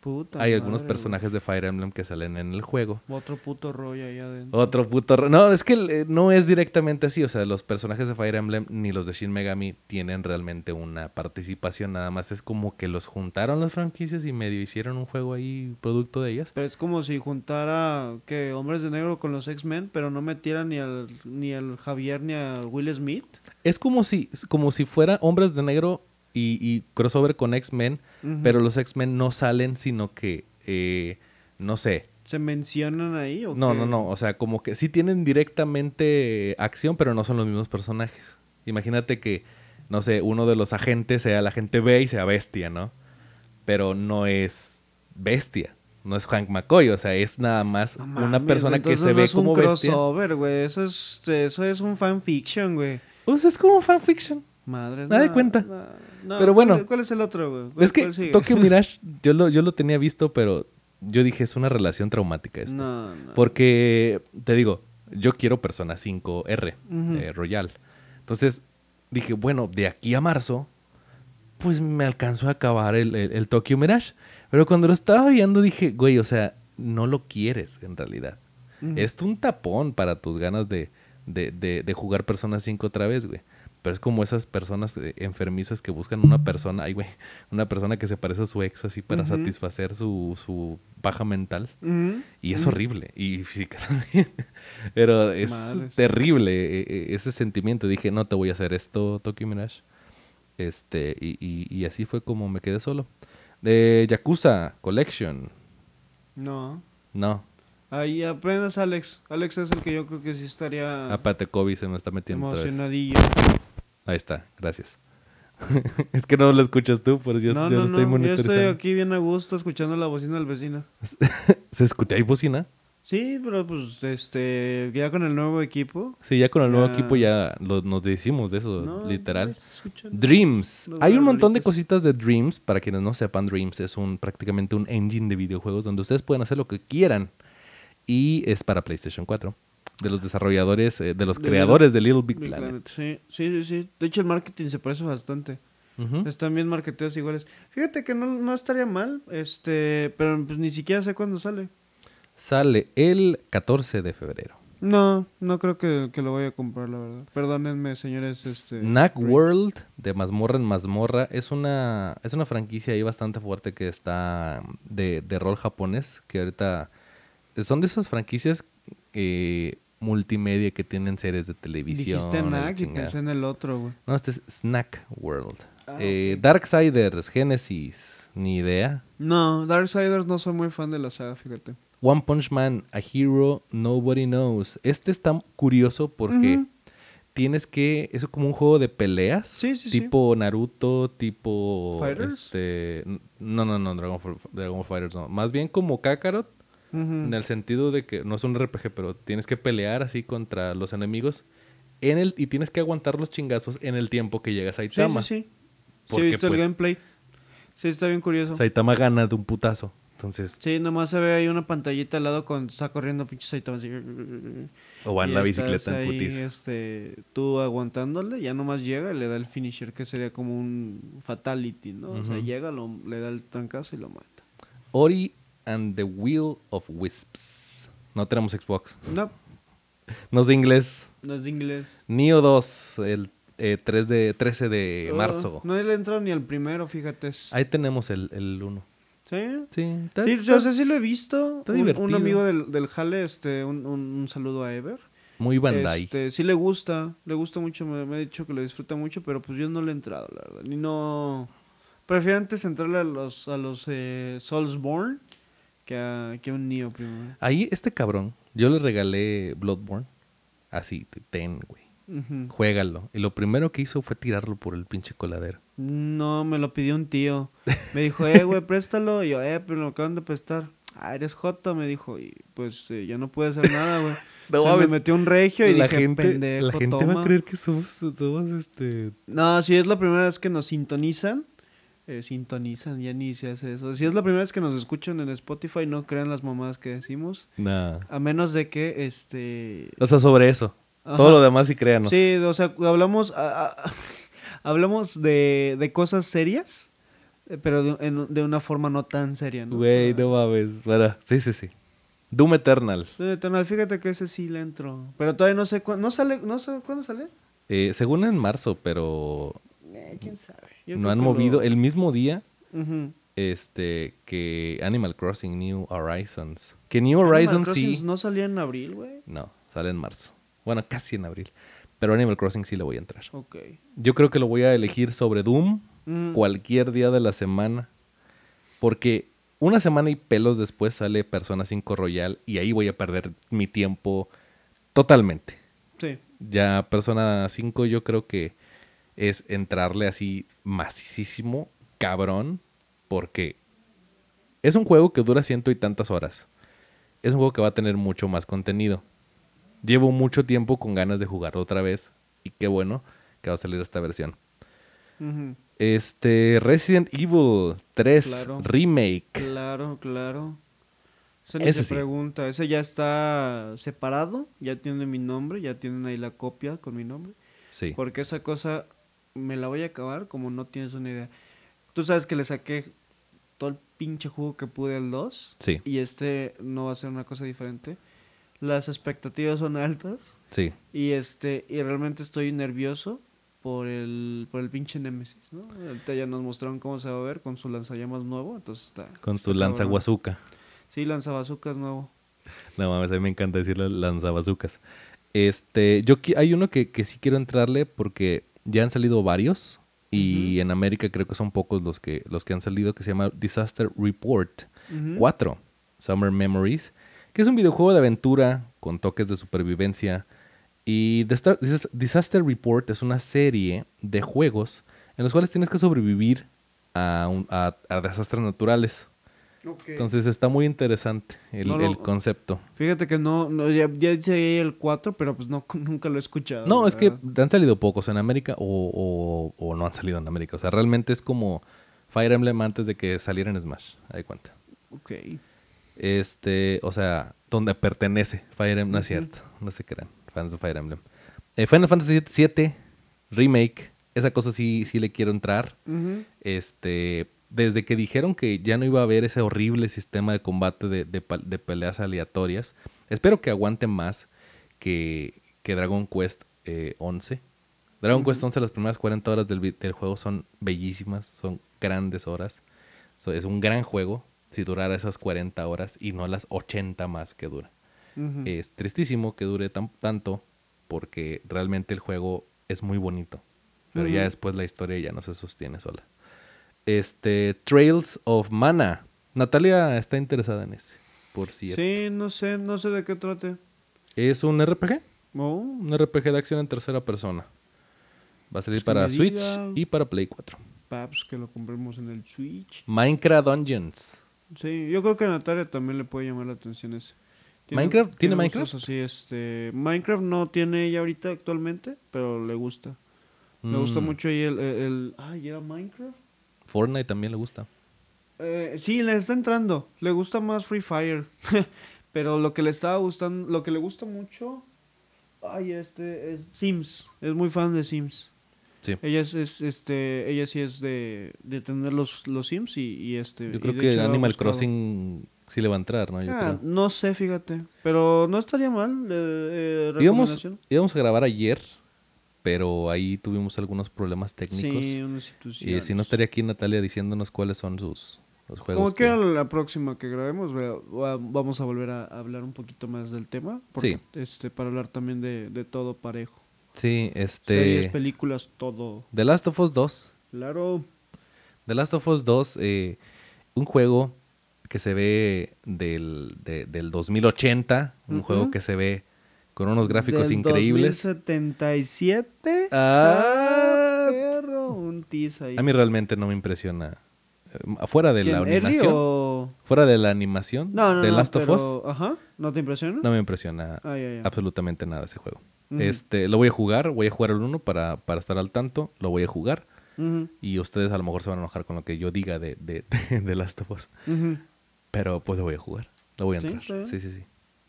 Puta Hay algunos personajes de Fire Emblem que salen en el juego. Otro puto rollo ahí adentro. Otro puto... ro- No, es que eh, no es directamente así. O sea, los personajes de Fire Emblem ni los de Shin Megami tienen realmente una participación. Nada más es como que los juntaron las franquicias y medio hicieron un juego ahí producto de ellas. Pero es como si juntara que Hombres de Negro con los X-Men, pero no metiera ni al ni al Javier ni al Will Smith. Es como si, es como si fuera Hombres de Negro y, y crossover con X-Men, pero los X-Men no salen, sino que, eh, no sé, ¿Se mencionan ahí o No, qué? no, no. O sea, como que sí tienen directamente acción, pero no son los mismos personajes. Imagínate que, no sé, uno de los agentes sea el agente B y sea bestia, ¿no? Pero no es bestia. No es Hank McCoy. O sea, es nada más No una persona que se no ve es un como bestia. crossover, güey. Eso es, eso es un fanfiction, güey. Pues es como fanfiction. Madre Nada de no, cuenta. no, no, Pero ¿cuál- bueno. ¿Cuál es el otro, güey? ¿Cuál- Es que? Tokyo Mirage, yo lo, yo lo tenía visto, pero yo dije, es una relación traumática esta. No, no. Porque, te digo, Yo quiero Persona 5R, Ujú. eh, Royal. Entonces dije, bueno, de aquí a marzo, pues me alcanzó a acabar el, el- el Tokyo Mirage. Pero cuando lo estaba viendo dije, güey, o sea, no lo quieres en realidad. Ujú. Es un tapón para tus ganas de, de, de- de jugar Persona 5 otra vez, güey. Pero es como esas personas eh, enfermizas que buscan una persona, ay, güey, una persona que se parece a su ex así para satisfacer su, su baja mental. Y es horrible. Y física también. Pero es terrible eh, eh, ese sentimiento. Dije, no te voy a hacer esto, Tokyo Mirage. Este, y, y- y así fue como me quedé solo. De Yakuza Collection. No. No. Ahí apenas Alex. Alex es el que yo creo que sí estaría Aparte, Kobe se me está metiendo otra vez. Ahí está, gracias. es que no lo escuchas tú, pero yo, no, yo no, lo estoy no. Yo estoy aquí bien a gusto escuchando la bocina del vecino. ¿Se escucha ahí bocina? Sí, pero pues este ya con el nuevo equipo. Sí, ya con el nuevo Ya. equipo ya lo- nos decimos de eso, No, literal. no. Dreams. Los Hay un montón de cositas de Dreams. Para quienes no sepan, Dreams es un prácticamente un engine de videojuegos donde ustedes pueden hacer lo que quieran. Y es para PlayStation 4. De los desarrolladores, eh, de los De creadores de Little Big Big Planet. Planet, Sí, sí, sí, sí. De hecho el marketing se parece bastante. Están bien marketeos iguales. Fíjate que no, no estaría mal, este, pero pues ni siquiera sé cuándo sale. Sale el 14 de febrero. No, no creo que, que lo voy a comprar, la verdad. Perdónenme, señores. Este, Snack. World de mazmorra en mazmorra es una, es una franquicia ahí bastante fuerte que está de, de rol japonés. Que ahorita son de esas franquicias eh, multimedia que tienen series de televisión. Dijiste Knack y pensé en el otro, güey. No, este es Snack World. Ah, Eh, ok. Darksiders, Genesis, ni idea. No, Darksiders no soy muy fan de la saga, fíjate. One Punch Man, A Hero Nobody Knows. Este está curioso porque tienes que. Es como un juego de peleas. Sí, sí, sí. tipo Naruto, tipo. ¿Fighters? Este. No, no, no, Dragon, Ball- Dragon Ball Fighters no. Más bien como Kakarot. Ujú. En el sentido de que no es un RPG, pero tienes que pelear así contra los enemigos. En el, y tienes que aguantar los chingazos en el tiempo que llegas a Sí, Saitama. sí, sí. Sí, Porque, he visto el pues, gameplay. Sí, está bien curioso. Saitama gana de un putazo. Entonces, Sí, nomás se ve ahí una pantallita al lado cuando está corriendo pinche Saitama así. o va en la bicicleta en ahí, putis. este, tú aguantándole, ya nomás llega y le da el finisher, que sería como un fatality, ¿no? O sea, llega, lo, le da el trancazo y lo mata. Ori and the Wheel of Wisps. No tenemos Xbox. No, No sé inglés. no es de inglés. Neo 2, el eh, 3 de, 13 de Oh, marzo. no le he entrado ni al primero, fíjate. Ahí tenemos el, el 1. ¿Sí? Sí, está- Sí, está yo sé, sí lo he visto. está Un- Un, divertido. amigo del, del Jale, este, un, un, un saludo a Ever. muy Bandai. Este, sí le gusta, le gusta mucho, me, me ha dicho que lo disfruta mucho, pero pues yo no le he entrado, la verdad. Ni no... Prefiero antes entrarle a los, a los eh, Soulsborne que a, que a un Neo primero. Ahí, este cabrón, yo le regalé Bloodborne. Así, te- ten, güey. Ujú. Juégalo. Y lo primero que hizo fue tirarlo por el pinche coladero. No, me lo pidió un tío. Me dijo, eh, güey, préstalo. Y yo, eh, pero lo acaban de prestar. Ah, eres Joto, me dijo. Y pues eh, ya no puede hacer nada, güey. No O sea, me metió un regio y la dije, gente, pendejo, la gente va toma". a creer que somos, somos este... No, si es la primera vez que nos sintonizan, eh, sintonizan, ya ni se hace eso. Si es la primera vez que nos escuchan en Spotify, no crean las mamadas que decimos. Nah. A menos de que, este... O sea, sobre eso. Ajá. Todo lo demás sí créanos. Sí, o sea, hablamos, a- a- hablamos de, de cosas serias, eh, pero de, en- de una forma no tan seria, ¿no? Güey, no mames. Sí, sí, sí. Doom Eternal. Doom Eternal, fíjate que ese sí le entro. Pero todavía no sé cuándo. ¿No sale? ¿No sé cuándo sale? Eh, según en marzo, pero Eh, quién sabe. No han movido lo- el mismo día este que Animal Crossing New Horizons. Que New Horizons sí. No salía en abril, güey. No, sale en marzo. Bueno, casi en abril. Pero Animal Crossing sí le voy a entrar. Ok. Yo creo que lo voy a elegir sobre Doom Mm. cualquier día de la semana. Porque una semana y pelos después sale Persona 5 Royal y ahí voy a perder mi tiempo totalmente. Sí. Ya Persona 5 yo creo que es entrarle así macísimo, cabrón, porque es un juego que dura ciento y tantas horas. Es un juego que va a tener mucho más contenido. Llevo mucho tiempo con ganas de jugarlo otra vez y qué bueno que va a salir esta versión. Este Resident Evil 3 Claro. Remake. Claro, claro. Ese, ni se sí. pregunta, ese ya está separado, ya tiene mi nombre, ya tienen ahí la copia con mi nombre. Sí. Porque esa cosa me la voy a acabar como no tienes una idea. Tú sabes que le saqué todo el pinche jugo que pude al 2 Sí, y este no va a ser una cosa diferente. Las expectativas son altas sí. y este y realmente estoy nervioso por el por el pinche Nemesis, ¿no? Ahorita ya nos mostraron cómo se va a ver con su lanzallamas nuevo, entonces está Con su está lanza cabrón. guazuca. Sí, lanzabazucas nuevo. No mames, a mí me encanta decirle lanzabazucas. Este, yo hay uno que, que sí quiero entrarle porque ya han salido varios y en América creo que son pocos los que los que han salido que se llama Disaster Report Ujú. 4 Summer Memories, que es un videojuego de aventura con toques de supervivencia y Disaster Report es una serie de juegos en los cuales tienes que sobrevivir a, un- a- a desastres naturales. Entonces está muy interesante el, No lo- el concepto. Fíjate que no, no ya, ya dice ahí el 4, pero pues no nunca lo he escuchado. No, es que han salido pocos en América o, o- o no han salido en América. O sea, realmente es como Fire Emblem antes de que saliera en Smash. Hay cuenta. Ok. Este, o sea, donde pertenece Fire Emblem. No es cierto. No se crean. Fans de Fire Emblem. Eh, Final Fantasy VII Remake. Esa cosa sí, sí le quiero entrar. Este, desde que dijeron que ya no iba a haber ese horrible sistema de combate de, de peleas aleatorias, espero que aguante más que, que Dragon Quest eh, 11. Dragon Quest 11, las primeras 40 horas del, del juego son bellísimas, son grandes horas. So, es un gran juego si durara esas 40 horas y no las 80 más que dura. Es tristísimo que dure tan- tanto porque realmente el juego es muy bonito. Pero ya después la historia ya no se sostiene sola. Este, Trails of Mana. Natalia está interesada en ese, por cierto. Sí, no sé, no sé de qué trate. Es un RPG, Oh, un RPG de acción en tercera persona. Va a salir Pues para Switch y para Play 4. paps, que lo compremos en el Switch. Minecraft Dungeons. Sí, yo creo que a Natalia también le puede llamar la atención ese. ¿Minecraft? ¿Tiene gustos Minecraft? Así, este, Minecraft no tiene ella ahorita actualmente, pero le gusta. Le gusta Mm, mucho ahí el, el, el- Ay, ¿era Minecraft? Fortnite también le gusta. Eh, sí, le está entrando. Le gusta más Free Fire. Pero lo que le estaba gustando, lo que le gusta mucho, ay, este, es Sims. Es muy fan de Sims. Sí. Ella es, es, este, ella sí es de, de tener los, los Sims y, y este. Yo creo que hecho Animal. Crossing sí le va a entrar, ¿no? Yo Ah, creo. no sé, fíjate. Pero no estaría mal. eh, eh, Íbamos, íbamos a grabar ayer, pero ahí tuvimos algunos problemas técnicos. Sí, unas y si no estaría aquí Natalia diciéndonos cuáles son sus los juegos. Como que- que la próxima que grabemos vamos a volver a hablar un poquito más del tema. Porque, Este, para hablar también de, de todo parejo. Sí, Series, este... películas, todo. The Last of Us 2. Claro. The Last of Us 2, eh, un juego que se ve del, de- del 2080, un juego que se ve con unos gráficos Del increíbles. 2077. Ah. perro. Un tease ahí. A mí realmente no me impresiona. Eh, Fuera de la ¿Quién, Ellie animación, o...? fuera de la animación No, no, de no, Last of Us, Ajá. ¿No te impresiona? no me impresiona Ah, ya, ya. absolutamente nada ese juego. Este, lo voy a jugar, voy a jugar el 1 para, para estar al tanto, lo voy a jugar y ustedes a lo mejor se van a enojar con lo que yo diga de, de, de, de Last of Us, pero pues lo voy a jugar, lo voy a entrar. Sí, sí, sí.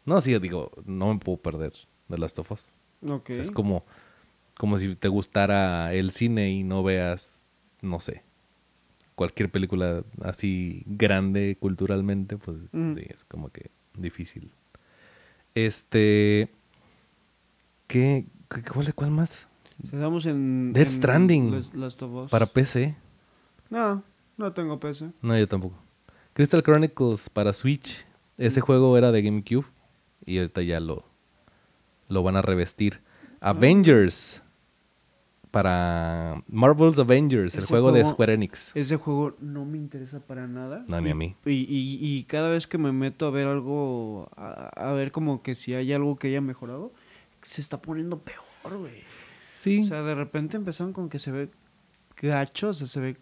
No, sí, digo, no me puedo perder de Last of Us. Ok. O sea, es como, como si te gustara el cine y no veas, no sé, cualquier película así grande culturalmente, pues Ujú. sí, es como que difícil. Este, ¿qué, cuál, cuál más? Estamos en... En Stranding. Las- Last of Us. Para PC. No, no tengo PC. No, yo tampoco. Crystal Chronicles para Switch. Ese juego era de GameCube y ahorita ya lo, lo van a revestir. Avengers para Marvel's Avengers, el juego de Square Enix. Ese juego no me interesa para nada. No, ni a mí. Y, y, y cada vez que me meto a ver algo, a, a ver como que si hay algo que haya mejorado, se está poniendo peor, güey. Sí. O sea, de repente empezaron con que se ve gacho, o sea, se ve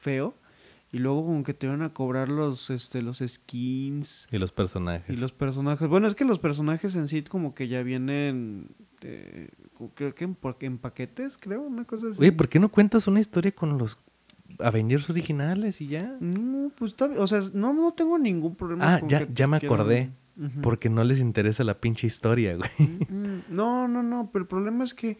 feo. Y luego como que te van a cobrar los, este, los skins y los personajes. y los personajes. Bueno, es que los personajes en sí como que ya vienen, eh, creo que en, en paquetes, creo, una cosa así. Oye, ¿por qué no cuentas una historia con los Avengers originales y ya. No, pues está. O sea, no, no tengo ningún problema. Ah, con ya, que ya me quieran- acordé. Porque no les interesa la pinche historia, güey. Mm, No, no, no, pero el problema es que,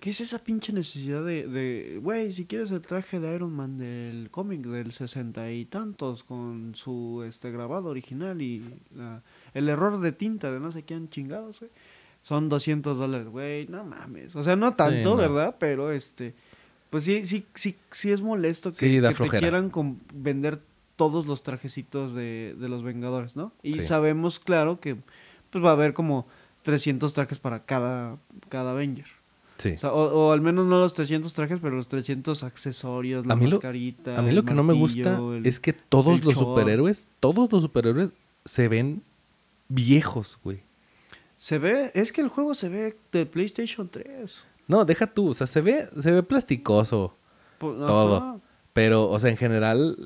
¿qué es esa pinche necesidad de, de, güey, si quieres el traje de Iron Man del cómic del sesenta y tantos con su este grabado original y la- el error de tinta de no sé quién chingados, güey, son 200 dólares, güey, no mames, o sea, no tanto, no. ¿verdad? Pero este, pues sí, sí, sí, sí es molesto que, Sí, da que te quieran com- vender todos los trajecitos de, de los Vengadores, ¿no? Y Sí. sabemos, claro, que pues va a haber como 300 trajes para cada, cada Avenger. Sí. O, sea, o- o al menos no los 300 trajes, pero los 300 accesorios, la A mí lo- mascarita. A mí lo que no me gusta el- es que todos los superhéroes, todos los superhéroes se ven viejos, güey. Se ve, es que el juego se ve de PlayStation 3. No, deja tú, o sea, se ve, se ve plasticoso, Po- Todo. ajá. pero, o sea, en general,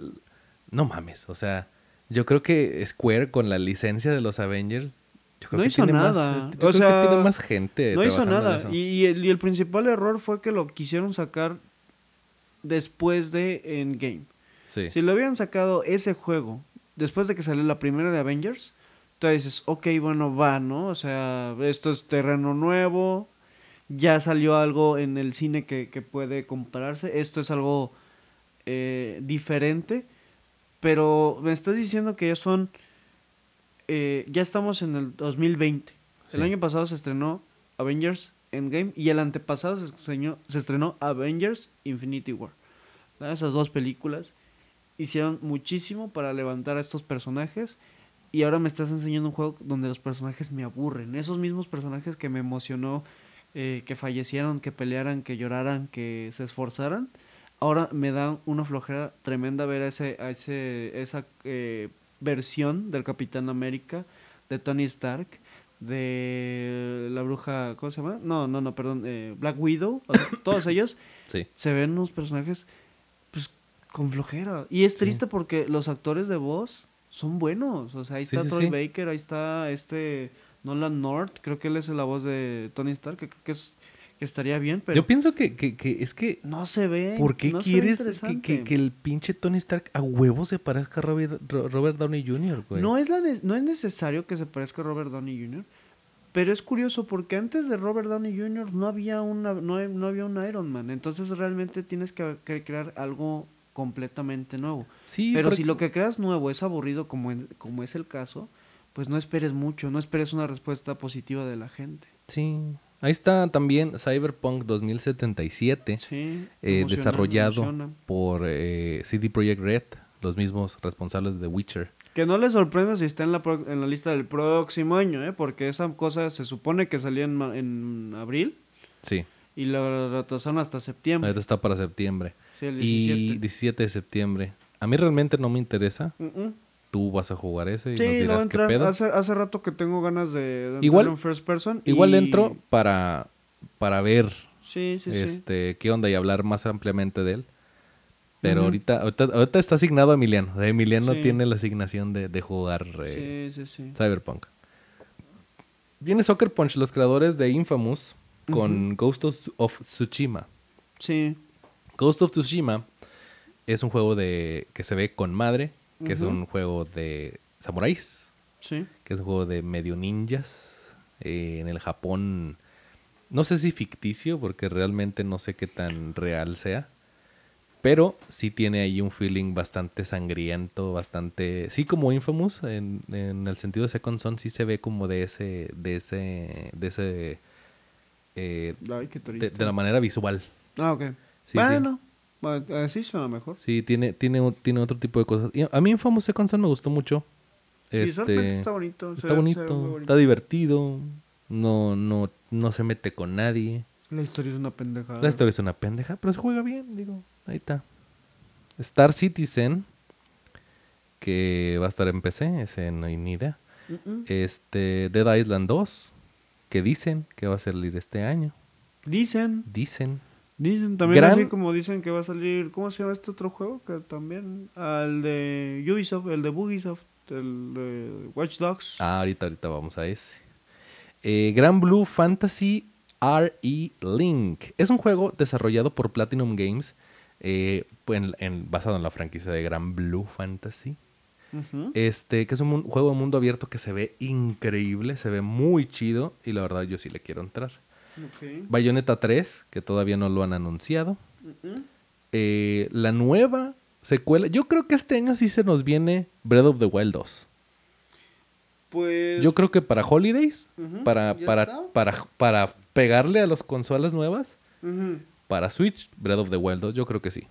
no mames, o sea, yo creo que Square con la licencia de los Avengers, yo creo No que hizo tiene más- nada. yo O creo que sea, tiene más gente. No hizo nada. y el, y el principal error fue que lo quisieron sacar después de Endgame. Sí. Si lo habían sacado ese juego después de que salió la primera de Avengers, tú dices, ok, bueno, va, ¿no? O sea, esto es terreno nuevo, ya salió algo en el cine que, que puede compararse, esto es algo eh, diferente, pero me estás diciendo que ya son, eh, ya estamos en el 2020. El año pasado se estrenó Avengers Endgame y el antepasado se estrenó, se estrenó Avengers Infinity War. ¿verdad? Esas dos películas hicieron muchísimo para levantar a estos personajes y ahora me estás enseñando un juego donde los personajes me aburren. Esos mismos personajes que me emocionó eh, que fallecieran, que pelearan, que lloraran, que se esforzaran, ahora me dan una flojera tremenda ver a, ese, a ese, esa eh, versión del Capitán América, de Tony Stark, de la bruja, ¿cómo se llama? No, no, no, perdón, eh, Black Widow, o sea, todos ellos Sí. se ven unos personajes pues con flojera. Y es Sí. triste porque los actores de voz son buenos. O sea, ahí está sí, Troy. Baker, ahí está este Nolan North, creo que él es la voz de Tony Stark, que creo que, es, estaría bien, pero Yo pienso que, que, que es que no se ve. ¿Por qué no quieres que, el pinche Tony Stark a huevo se parezca a Robert, Ro- Robert Downey Jr., güey? No es, la ne- no es necesario que se parezca a Robert Downey Jr., pero es curioso porque antes de Robert Downey Jr. no había, una, no, no había un Iron Man. Entonces realmente tienes que, que crear algo completamente nuevo. sí, Pero porque- si lo que creas nuevo es aburrido como, en- como es el caso, pues no esperes mucho, no esperes una respuesta positiva de la gente. Sí. Ahí está también Cyberpunk 2077, Sí, eh, desarrollado emociona. por eh, CD Projekt Red, los mismos responsables de Witcher. Que no les sorprenda si está en la, pro- en la lista del próximo año, ¿eh? porque esa cosa se supone que salía en, en abril Sí, y lo retrasaron hasta septiembre. ahorita está para septiembre. Sí, el Y 17. 17 de septiembre. A mí realmente no me interesa. Mm. Tú vas a jugar ese y Sí, nos dirás qué entrar. pedo. Hace, hace rato que tengo ganas de, de Igual- en first person. Igual y- entro para, para ver Sí, sí, sí. este, qué onda y hablar más ampliamente de él. Pero ahorita, ahorita, ahorita está asignado a Emiliano. O sea, Emiliano tiene la asignación de, de jugar eh. Cyberpunk. Viene Soccer Punch, los creadores de Infamous, con Ghost of, of Tsushima. Sí. Ghost of Tsushima es un juego de que se ve con madre, que es un juego de samuráis, Sí. que es un juego de medio ninjas eh, en el Japón. No sé si ficticio, porque realmente no sé qué tan real sea. Pero sí tiene ahí un feeling bastante sangriento, bastante... Sí, como Infamous, en, en el sentido de Second Son, sí se ve como de ese... De ese... De ese... eh, Ay, qué de, de la manera visual. Ah, ok. Sí, bueno, así suena mejor. Sí, tiene, tiene, tiene otro tipo de cosas. Y a mí Infamous Second Son me gustó mucho. Este, está bonito. se está se bonito, está divertido. No, no, no se mete con nadie. La historia es una pendejada. La historia es una pendeja, pero se juega bien, digo. Ahí está. Star Citizen, que va a estar en PC, ese no hay ni idea. Este, Dead Island 2, que dicen que va a salir este año. Dicen, Dicen. Dicen también Gran- así como dicen que va a salir, ¿cómo se llama este otro juego? Que también, al de Ubisoft, el de Bugisoft, el de Watch Dogs. Ah, ahorita, ahorita vamos a ese. Eh, Gran Blue Fantasy RE Link. Es un juego desarrollado por Platinum Games. eh, en- en- basado en la franquicia de Gran Blue Fantasy. Este, que es un juego de mundo abierto que se ve increíble, se ve muy chido y la verdad yo sí le quiero entrar. Ok. Bayonetta 3, que todavía no lo han anunciado. Eh, la nueva secuela, yo creo que este año sí se nos viene Breath of the Wild 2. Pues. Yo creo que para Holidays, para, para, para, para pegarle a las consolas nuevas, para Switch, Breath of the Wild 2, yo creo que sí.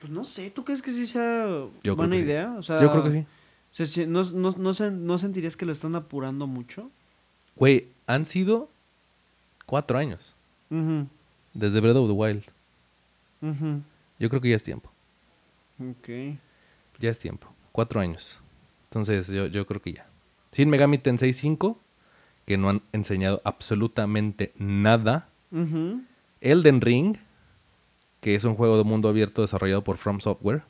Pues no sé, ¿tú crees que sí sea Yo buena sí. idea? O sea, yo creo que sí. se- se- no, no, no, ¿No sentirías que lo están apurando mucho? Güey, han sido cuatro años desde Breath of the Wild. Yo creo que ya es tiempo. Ok. Ya es tiempo. Cuatro años. Entonces, yo, yo creo que ya. Shin Megami Tensei 5, que no han enseñado absolutamente nada. Elden Ring, que es un juego de mundo abierto desarrollado por From Software,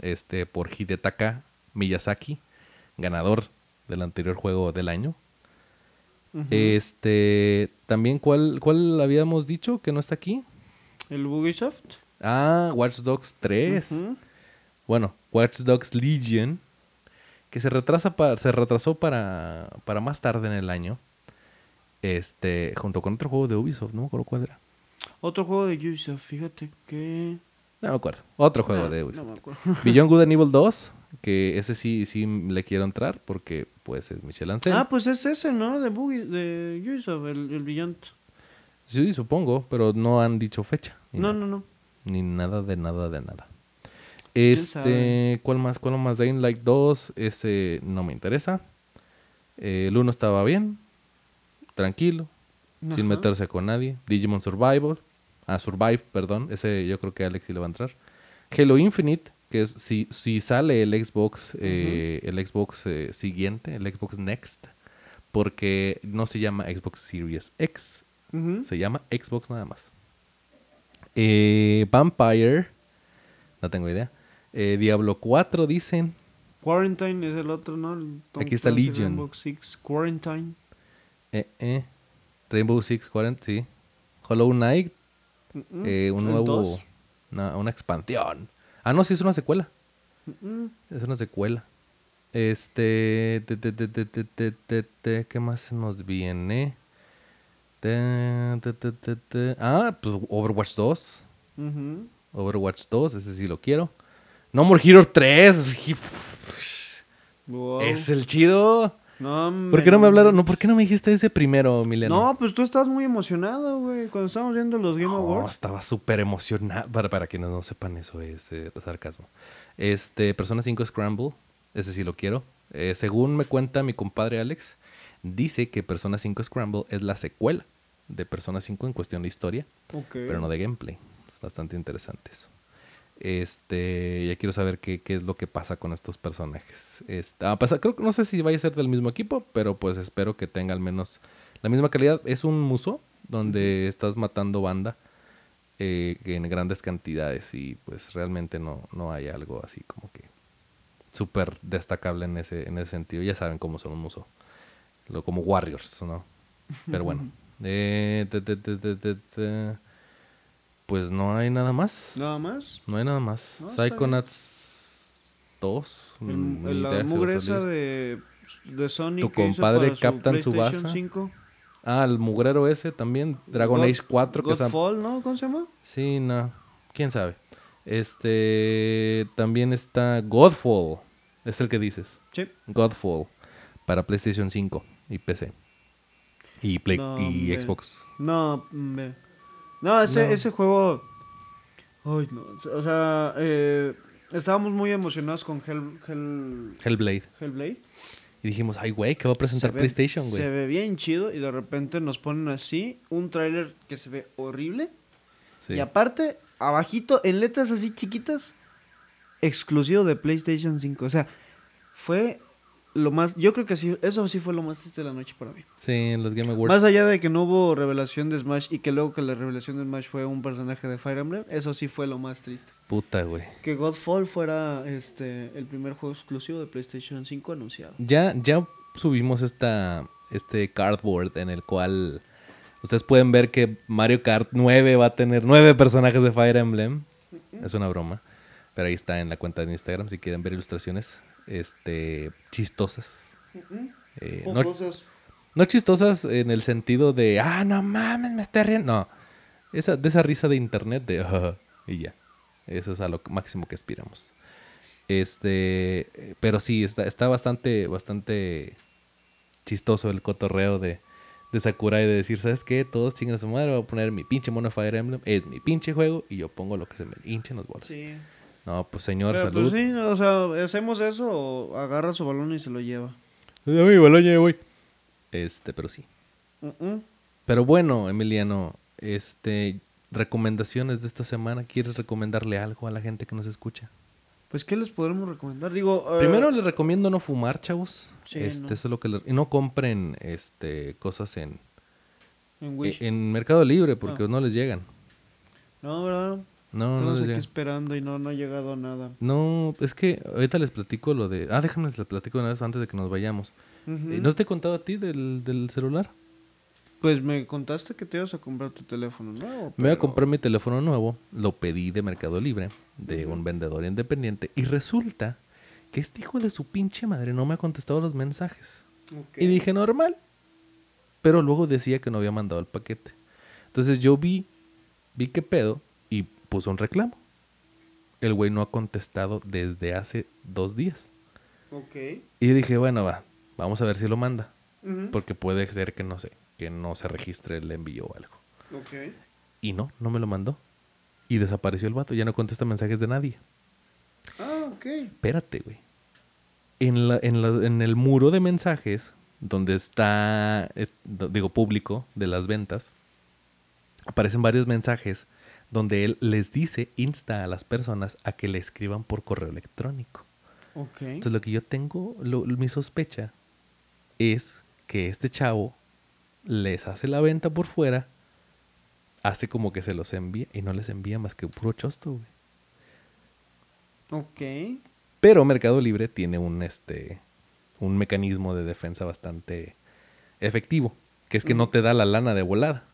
este, por Hidetaka Miyazaki, ganador del anterior juego del año. Este, también, ¿cuál, ¿cuál habíamos dicho que no está aquí? ¿El Ubisoft? Ah, Watch Dogs 3. Ujú. Bueno, Watch Dogs Legion, que se retrasa pa- se retrasó para, para más tarde en el año. Este, junto con otro juego de Ubisoft, no me acuerdo cuál era. Otro juego de Ubisoft, fíjate que... No me acuerdo. Otro juego Ah, de No Ubisoft. me acuerdo. Beyond Good and Evil 2, que ese sí, sí le quiero entrar porque pues es Michel Ancel. Ah, pues es ese, ¿no? De, Bugi- de Ubisoft, el, el Beyond. Sí, supongo, pero no han dicho fecha. No, no, no. Ni nada de nada de nada. ¿Quién Este? ¿cuál más? ¿Cuál más? Dying Light 2, ese no me interesa. Eh, el 1 estaba bien, tranquilo, sin meterse con nadie. Digimon Survivor, ah, Survive, perdón, ese yo creo que Alex sí le va a entrar. Halo Infinite, que es si, si sale el Xbox, eh, el Xbox eh, siguiente, el Xbox Next, porque no se llama Xbox Series X, se llama Xbox nada más. Eh, Vampire, no tengo idea. Diablo 4 dicen. Quarantine es el otro, ¿no? El Aquí está Legion. Rainbow Six Quarantine. Eh, eh. Rainbow Six 40, sí. Hollow Knight, eh, un nuevo. Una, una, expansión. Ah, no, sí, es una secuela. Es una secuela. Este. Te, te, te, ¿Qué más nos viene? Ah, pues Overwatch 2. Overwatch 2, ese sí lo quiero. No More Heroes 3. Wow. Es el chido. No, ¿Por qué no me hablaron? No, ¿por qué no me dijiste ese primero, Milena? No, pues tú estás muy emocionado, güey. Cuando estábamos viendo los Game No, Awards. estaba súper emocionado. Para, para quienes no sepan, eso es eh, sarcasmo. Este, Persona 5 Scramble, ese sí lo quiero. Eh, según me cuenta mi compadre Alex, dice que Persona 5 Scramble es la secuela de Persona 5 en cuestión de historia, pero no de gameplay. Es bastante interesante eso. Este, ya quiero saber qué, qué es lo que pasa con estos personajes. Este, a pesar- creo que no sé si vaya a ser del mismo equipo, pero pues espero que tenga al menos la misma calidad. Es un muso donde estás matando banda eh, en grandes cantidades y pues realmente no, no hay algo así como que súper destacable en ese, en ese sentido. Ya saben cómo son un muso. Lo, como Warriors, ¿no? Pero bueno. Eh, te- te- te- Pues no hay nada más. Nada más. No hay nada más. No, Psychonauts 2. El, la mugre esa de, de Sony Tu compadre su Captain PlayStation Tsubasa. 5. Ah, el mugrero ese también. Dragon God- Age 4. que es a- Godfall, ¿no? ¿Cómo se llama? Sí, no. ¿Quién sabe? Este. También está Godfall. Es el que dices. Sí. Godfall. Para PlayStation 5 y PC. Y, Play, No, y. Xbox. No, me- no, ese, No. ese juego. Ay, no. O sea, eh, estábamos muy emocionados con Hell, Hell- Hellblade. Hellblade. Y dijimos, ay, güey, ¿qué va a presentar ve- PlayStation, güey? Se ve bien chido y de repente nos ponen así un tráiler que se ve horrible. Sí. Y aparte, abajito, en letras así chiquitas, exclusivo de PlayStation 5. O sea, fue lo más... Yo creo que sí, eso sí fue lo más triste de la noche para mí. Sí, en los Game Awards. Más allá de que no hubo revelación de Smash y que luego que la revelación de Smash fue un personaje de Fire Emblem, eso sí fue lo más triste. Puta, güey. Que Godfall fuera este el primer juego exclusivo de PlayStation 5 anunciado. Ya, ya subimos esta, este cardboard en el cual ustedes pueden ver que Mario Kart 9 va a tener nueve personajes de Fire Emblem. es una broma. Pero ahí está en la cuenta de Instagram si quieren ver ilustraciones este chistosas. Eh, no, chistosas en el sentido de, ah, no mames, me estoy riendo. No, esa, de esa risa de internet de, y ya. Eso es a lo máximo que aspiramos. Este, pero sí, está, está bastante, bastante chistoso el cotorreo de, de Sakurai de decir, ¿sabes qué? Todos chingan a su madre, voy a poner mi pinche mono Fire Emblem, es mi pinche juego y yo pongo lo que se me hinche en los bolas. Sí. No, pues señor, Pero, salud. pues sí, o sea, hacemos eso o agarra su balón y se lo lleva. Dame mi balón, ya voy. Este, pero sí. Mm. Pero bueno, Emiliano, este, recomendaciones de esta semana. ¿Quieres recomendarle algo a la gente que nos escucha? Pues, ¿qué les podremos recomendar? Digo, eh, Primero les recomiendo no fumar, chavos. Sí, este, no. Eso es lo que les- y no compren este cosas en, en Wish. en Mercado Libre porque Ah. no les llegan. No, ¿verdad? No, no Estamos les aquí esperando y no, no ha llegado nada. No, es que ahorita les platico lo de. Ah, déjame les platico una vez antes de que nos vayamos. Eh, ¿No te he contado a ti del, del celular? Pues me contaste que te ibas a comprar tu teléfono nuevo. Me voy a comprar mi teléfono nuevo, lo pedí de Mercado Libre, de un vendedor independiente, y resulta que este hijo de su pinche madre no me ha contestado los mensajes. Y dije, normal. Pero luego decía que no había mandado el paquete. Entonces yo vi, vi qué pedo, puso un reclamo. El güey no ha contestado desde hace dos días. Ok. Y dije, bueno, va, vamos a ver si lo manda. Porque puede ser que no sé, que no se registre el envío o algo. Ok. Y no, no me lo mandó. Y desapareció el vato, ya no contesta mensajes de nadie. Ah, ok. Espérate, güey. En, la, en, la- en el muro de mensajes, donde está, eh, digo, público de las ventas, aparecen varios mensajes donde él les dice, insta a las personas a que le escriban por correo electrónico. Entonces lo que yo tengo, lo- mi sospecha es que este chavo les hace la venta por fuera, hace como que se los envía y no les envía más que puro chosto, güey. Ok. Pero Mercado Libre tiene un este un mecanismo de defensa bastante efectivo, que es que no Ujú. te da la lana de volada.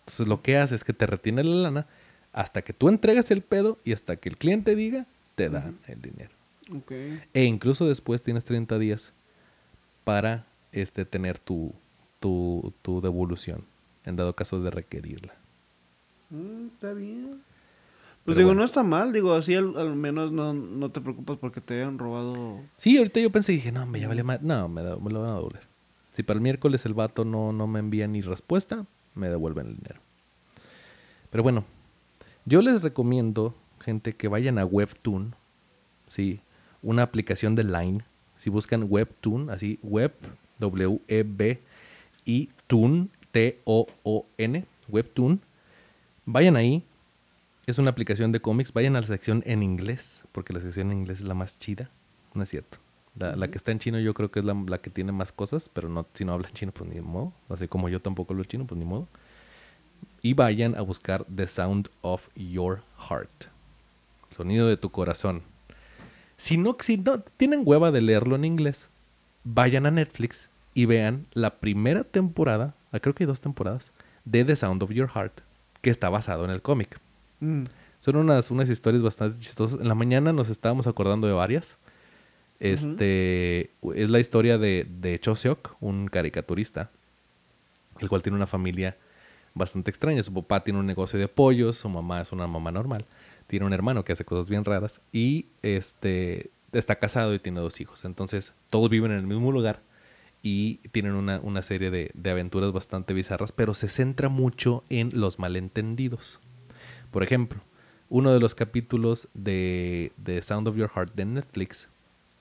Entonces lo que hace es que te retiene la lana hasta que tú entregas el pedo y hasta que el cliente diga, te dan el dinero. Ok. E incluso después tienes 30 días para este tener tu, tu, tu devolución, en dado caso de requerirla. Mm, está bien. Pero Pues digo, bueno. no está mal, digo, así al, al menos no, no te preocupas porque te hayan robado. Sí, ahorita yo pensé y dije, no, me ya vale más. No, me, da- me lo van a devolver. Si para el miércoles el vato no, no me envía ni respuesta, me devuelven el dinero. Pero bueno, yo les recomiendo, gente, que vayan a Webtoon, sí, una aplicación de Line. Si buscan Webtoon, así, Web, W-E-B, y Toon, T-O-O-N, Webtoon, vayan ahí. Es una aplicación de cómics. Vayan a la sección en inglés, porque la sección en inglés es la más chida. No es cierto. La, la que está en chino yo creo que es la, la que tiene más cosas, pero no, si no hablan chino, pues ni modo. Así como yo tampoco hablo chino, pues ni modo. Y vayan a buscar The Sound of Your Heart. Sonido de tu corazón. Si no, si no tienen hueva de leerlo en inglés, vayan a Netflix y vean la primera temporada, ah, creo que hay dos temporadas, de The Sound of Your Heart, que está basado en el cómic. Mm. Son unas, unas historias bastante chistosas. En la mañana nos estábamos acordando de varias. Este es la historia de, de Cho Seok, un caricaturista, el cual tiene una familia bastante extraña. Su papá tiene un negocio de pollos, su mamá es una mamá normal, tiene un hermano que hace cosas bien raras y este está casado y tiene dos hijos. Entonces, todos viven en el mismo lugar y tienen una, una serie de, de aventuras bastante bizarras, pero se centra mucho en los malentendidos. Por ejemplo, uno de los capítulos de, de Sound of Your Heart de Netflix,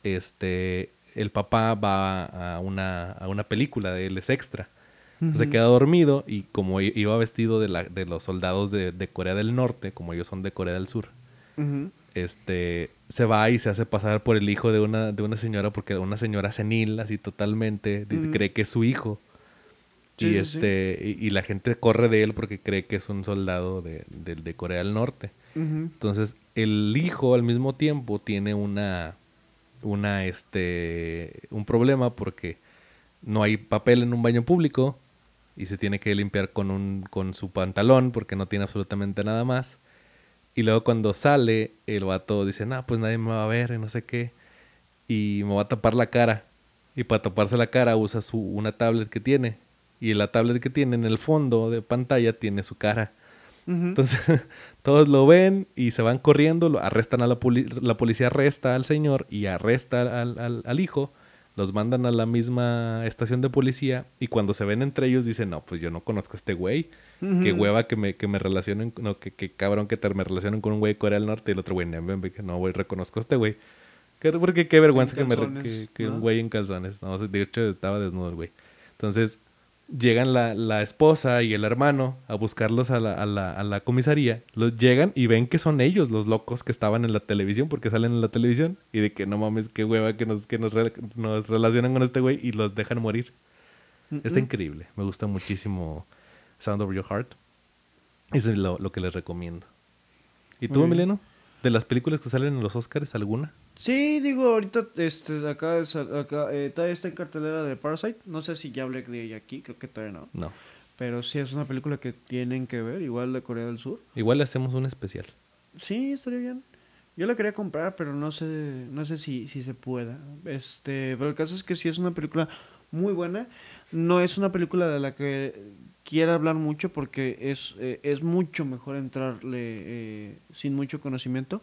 este, el papá va a una, a una película, él es extra. Se queda dormido y como iba vestido de, la, de los soldados de, de Corea del Norte, como ellos son de Corea del Sur, este, se va y se hace pasar por el hijo de una, de una señora, porque una señora senil, así totalmente, cree que es su hijo. Sí, y sí, este, y, y la gente corre de él porque cree que es un soldado de, de- de Corea del Norte. Entonces, el hijo al mismo tiempo tiene una, una, este, un problema porque no hay papel en un baño público y se tiene que limpiar con un, con su pantalón porque no tiene absolutamente nada más. Y luego cuando sale, el vato dice, no, pues nadie me va a ver y no sé qué. Y me va a tapar la cara. Y para taparse la cara usa su, una tablet que tiene. Y la tablet que tiene en el fondo de pantalla tiene su cara. Entonces, todos lo ven y se van corriendo, lo arrestan a la, la policía, arresta al señor y arresta al, al, hijo, los mandan a la misma estación de policía y cuando se ven entre ellos dicen, no, pues yo no conozco a este güey, qué hueva que me, que me relacionen, no, que, que cabrón que te, me relacionen con un güey de Corea del Norte y el otro güey, no, güey, reconozco a este güey. Porque qué vergüenza que, me, que, un güey en calzones. No, de hecho estaba desnudo el güey. Entonces, llegan la, la, esposa y el hermano a buscarlos a la, a, la, a la, comisaría. Los llegan y ven que son ellos los locos que estaban en la televisión, porque salen en la televisión. Y de que no mames, qué hueva que nos, que nos, nos relacionan con este güey y los dejan morir. Está increíble. Me gusta muchísimo Sound of Your Heart. Eso es lo, lo que les recomiendo. ¿Y tú, Emiliano? ¿De las películas que salen en los Oscars, alguna? Sí, digo, ahorita este, acá, acá eh, todavía está en cartelera de Parasite. No sé si ya hablé de ella aquí, creo que todavía no. No. Pero sí es una película que tienen que ver, igual de Corea del Sur. Igual le hacemos un especial. Sí, estaría bien. Yo la quería comprar, pero no sé, no sé si, si se pueda. Este, pero el caso es que sí es una película muy buena. No es una película de la que quiera hablar mucho porque es, eh, es mucho mejor entrarle eh, sin mucho conocimiento.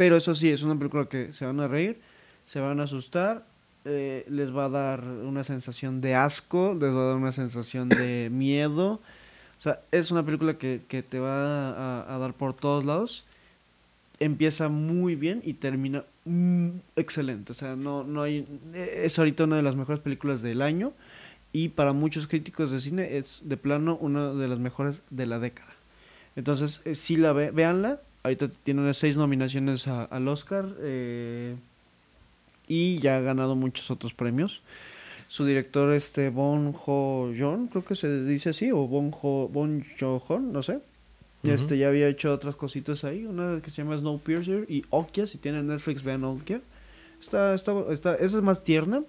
Pero eso sí, es una película que se van a reír, se van a asustar, eh, les va a dar una sensación de asco, les va a dar una sensación de miedo. O sea, es una película que, que te va a, dar por todos lados. Empieza muy bien y termina excelente. O sea, no, no hay. Es ahorita una de las mejores películas del año y para muchos críticos de cine es de plano una de las mejores de la década. Entonces, eh, sí la ve, véanla. Ahorita tiene unas seis nominaciones al Oscar eh, y ya ha ganado muchos otros premios. Su director, este Bon Ho Jon, creo que se dice así, o Bon Ho Bon Jo no sé. Este ya había hecho otras cositas ahí, una que se llama Snowpiercer y Okia, si tienen Netflix vean Okia. Está, está, está, esa es más tierna,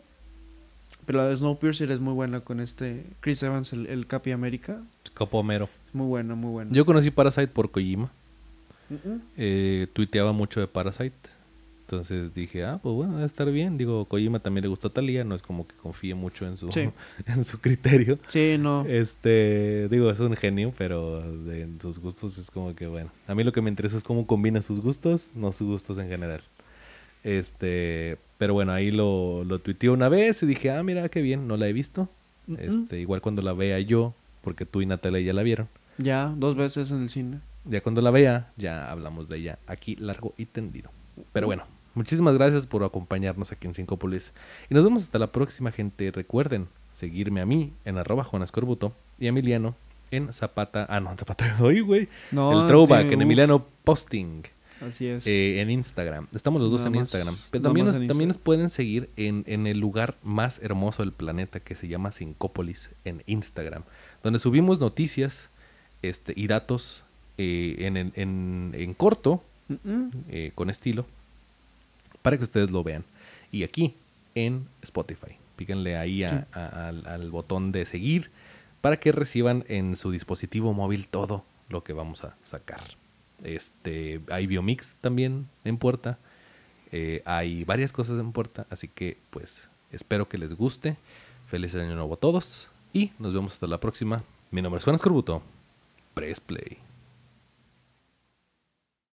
pero la de Snowpiercer es muy buena con este Chris Evans, el, Capi América. Capo Homero. Muy buena, muy buena. Yo conocí Parasite por Kojima. Eh, tuiteaba mucho de Parasite. Entonces dije, ah, pues bueno, debe estar bien. Digo, Kojima también le gustó a Talía, no es como que confíe mucho en su, en su criterio. Sí, no. Este, digo, es un genio, pero en sus gustos es como que, bueno. A mí lo que me interesa es cómo combina sus gustos, no sus gustos en general. Este, pero bueno, ahí lo, lo tuiteé una vez y dije, ah, mira, qué bien, no la he visto. Este, igual cuando la vea yo, porque tú y Natalia ya la vieron. Ya, dos veces en el cine. Ya cuando la vea, ya hablamos de ella aquí largo y tendido. Pero bueno, muchísimas gracias por acompañarnos aquí en Polis Y nos vemos hasta la próxima, gente. Recuerden seguirme a mí en arroba Corbuto y a Emiliano en Zapata. Ah, no, en Zapata. Oye, güey. el throwback en Emiliano Posting. Así es. Eh, en Instagram. Estamos los dos en Instagram. Pero también nos, también nos pueden seguir en, en, el lugar más hermoso del planeta que se llama Sincópolis en Instagram, donde subimos noticias este, y datos eh, en, en, en, corto, eh, con estilo, para que ustedes lo vean. Y aquí en Spotify. Píquenle ahí al, al botón de seguir para que reciban en su dispositivo móvil todo lo que vamos a sacar. Este, hay Biomix también en puerta. Eh, hay varias cosas en puerta. Así que, pues, espero que les guste. Feliz año nuevo a todos. Y nos vemos hasta la próxima. Mi nombre es Juan Escorbuto. Press Play.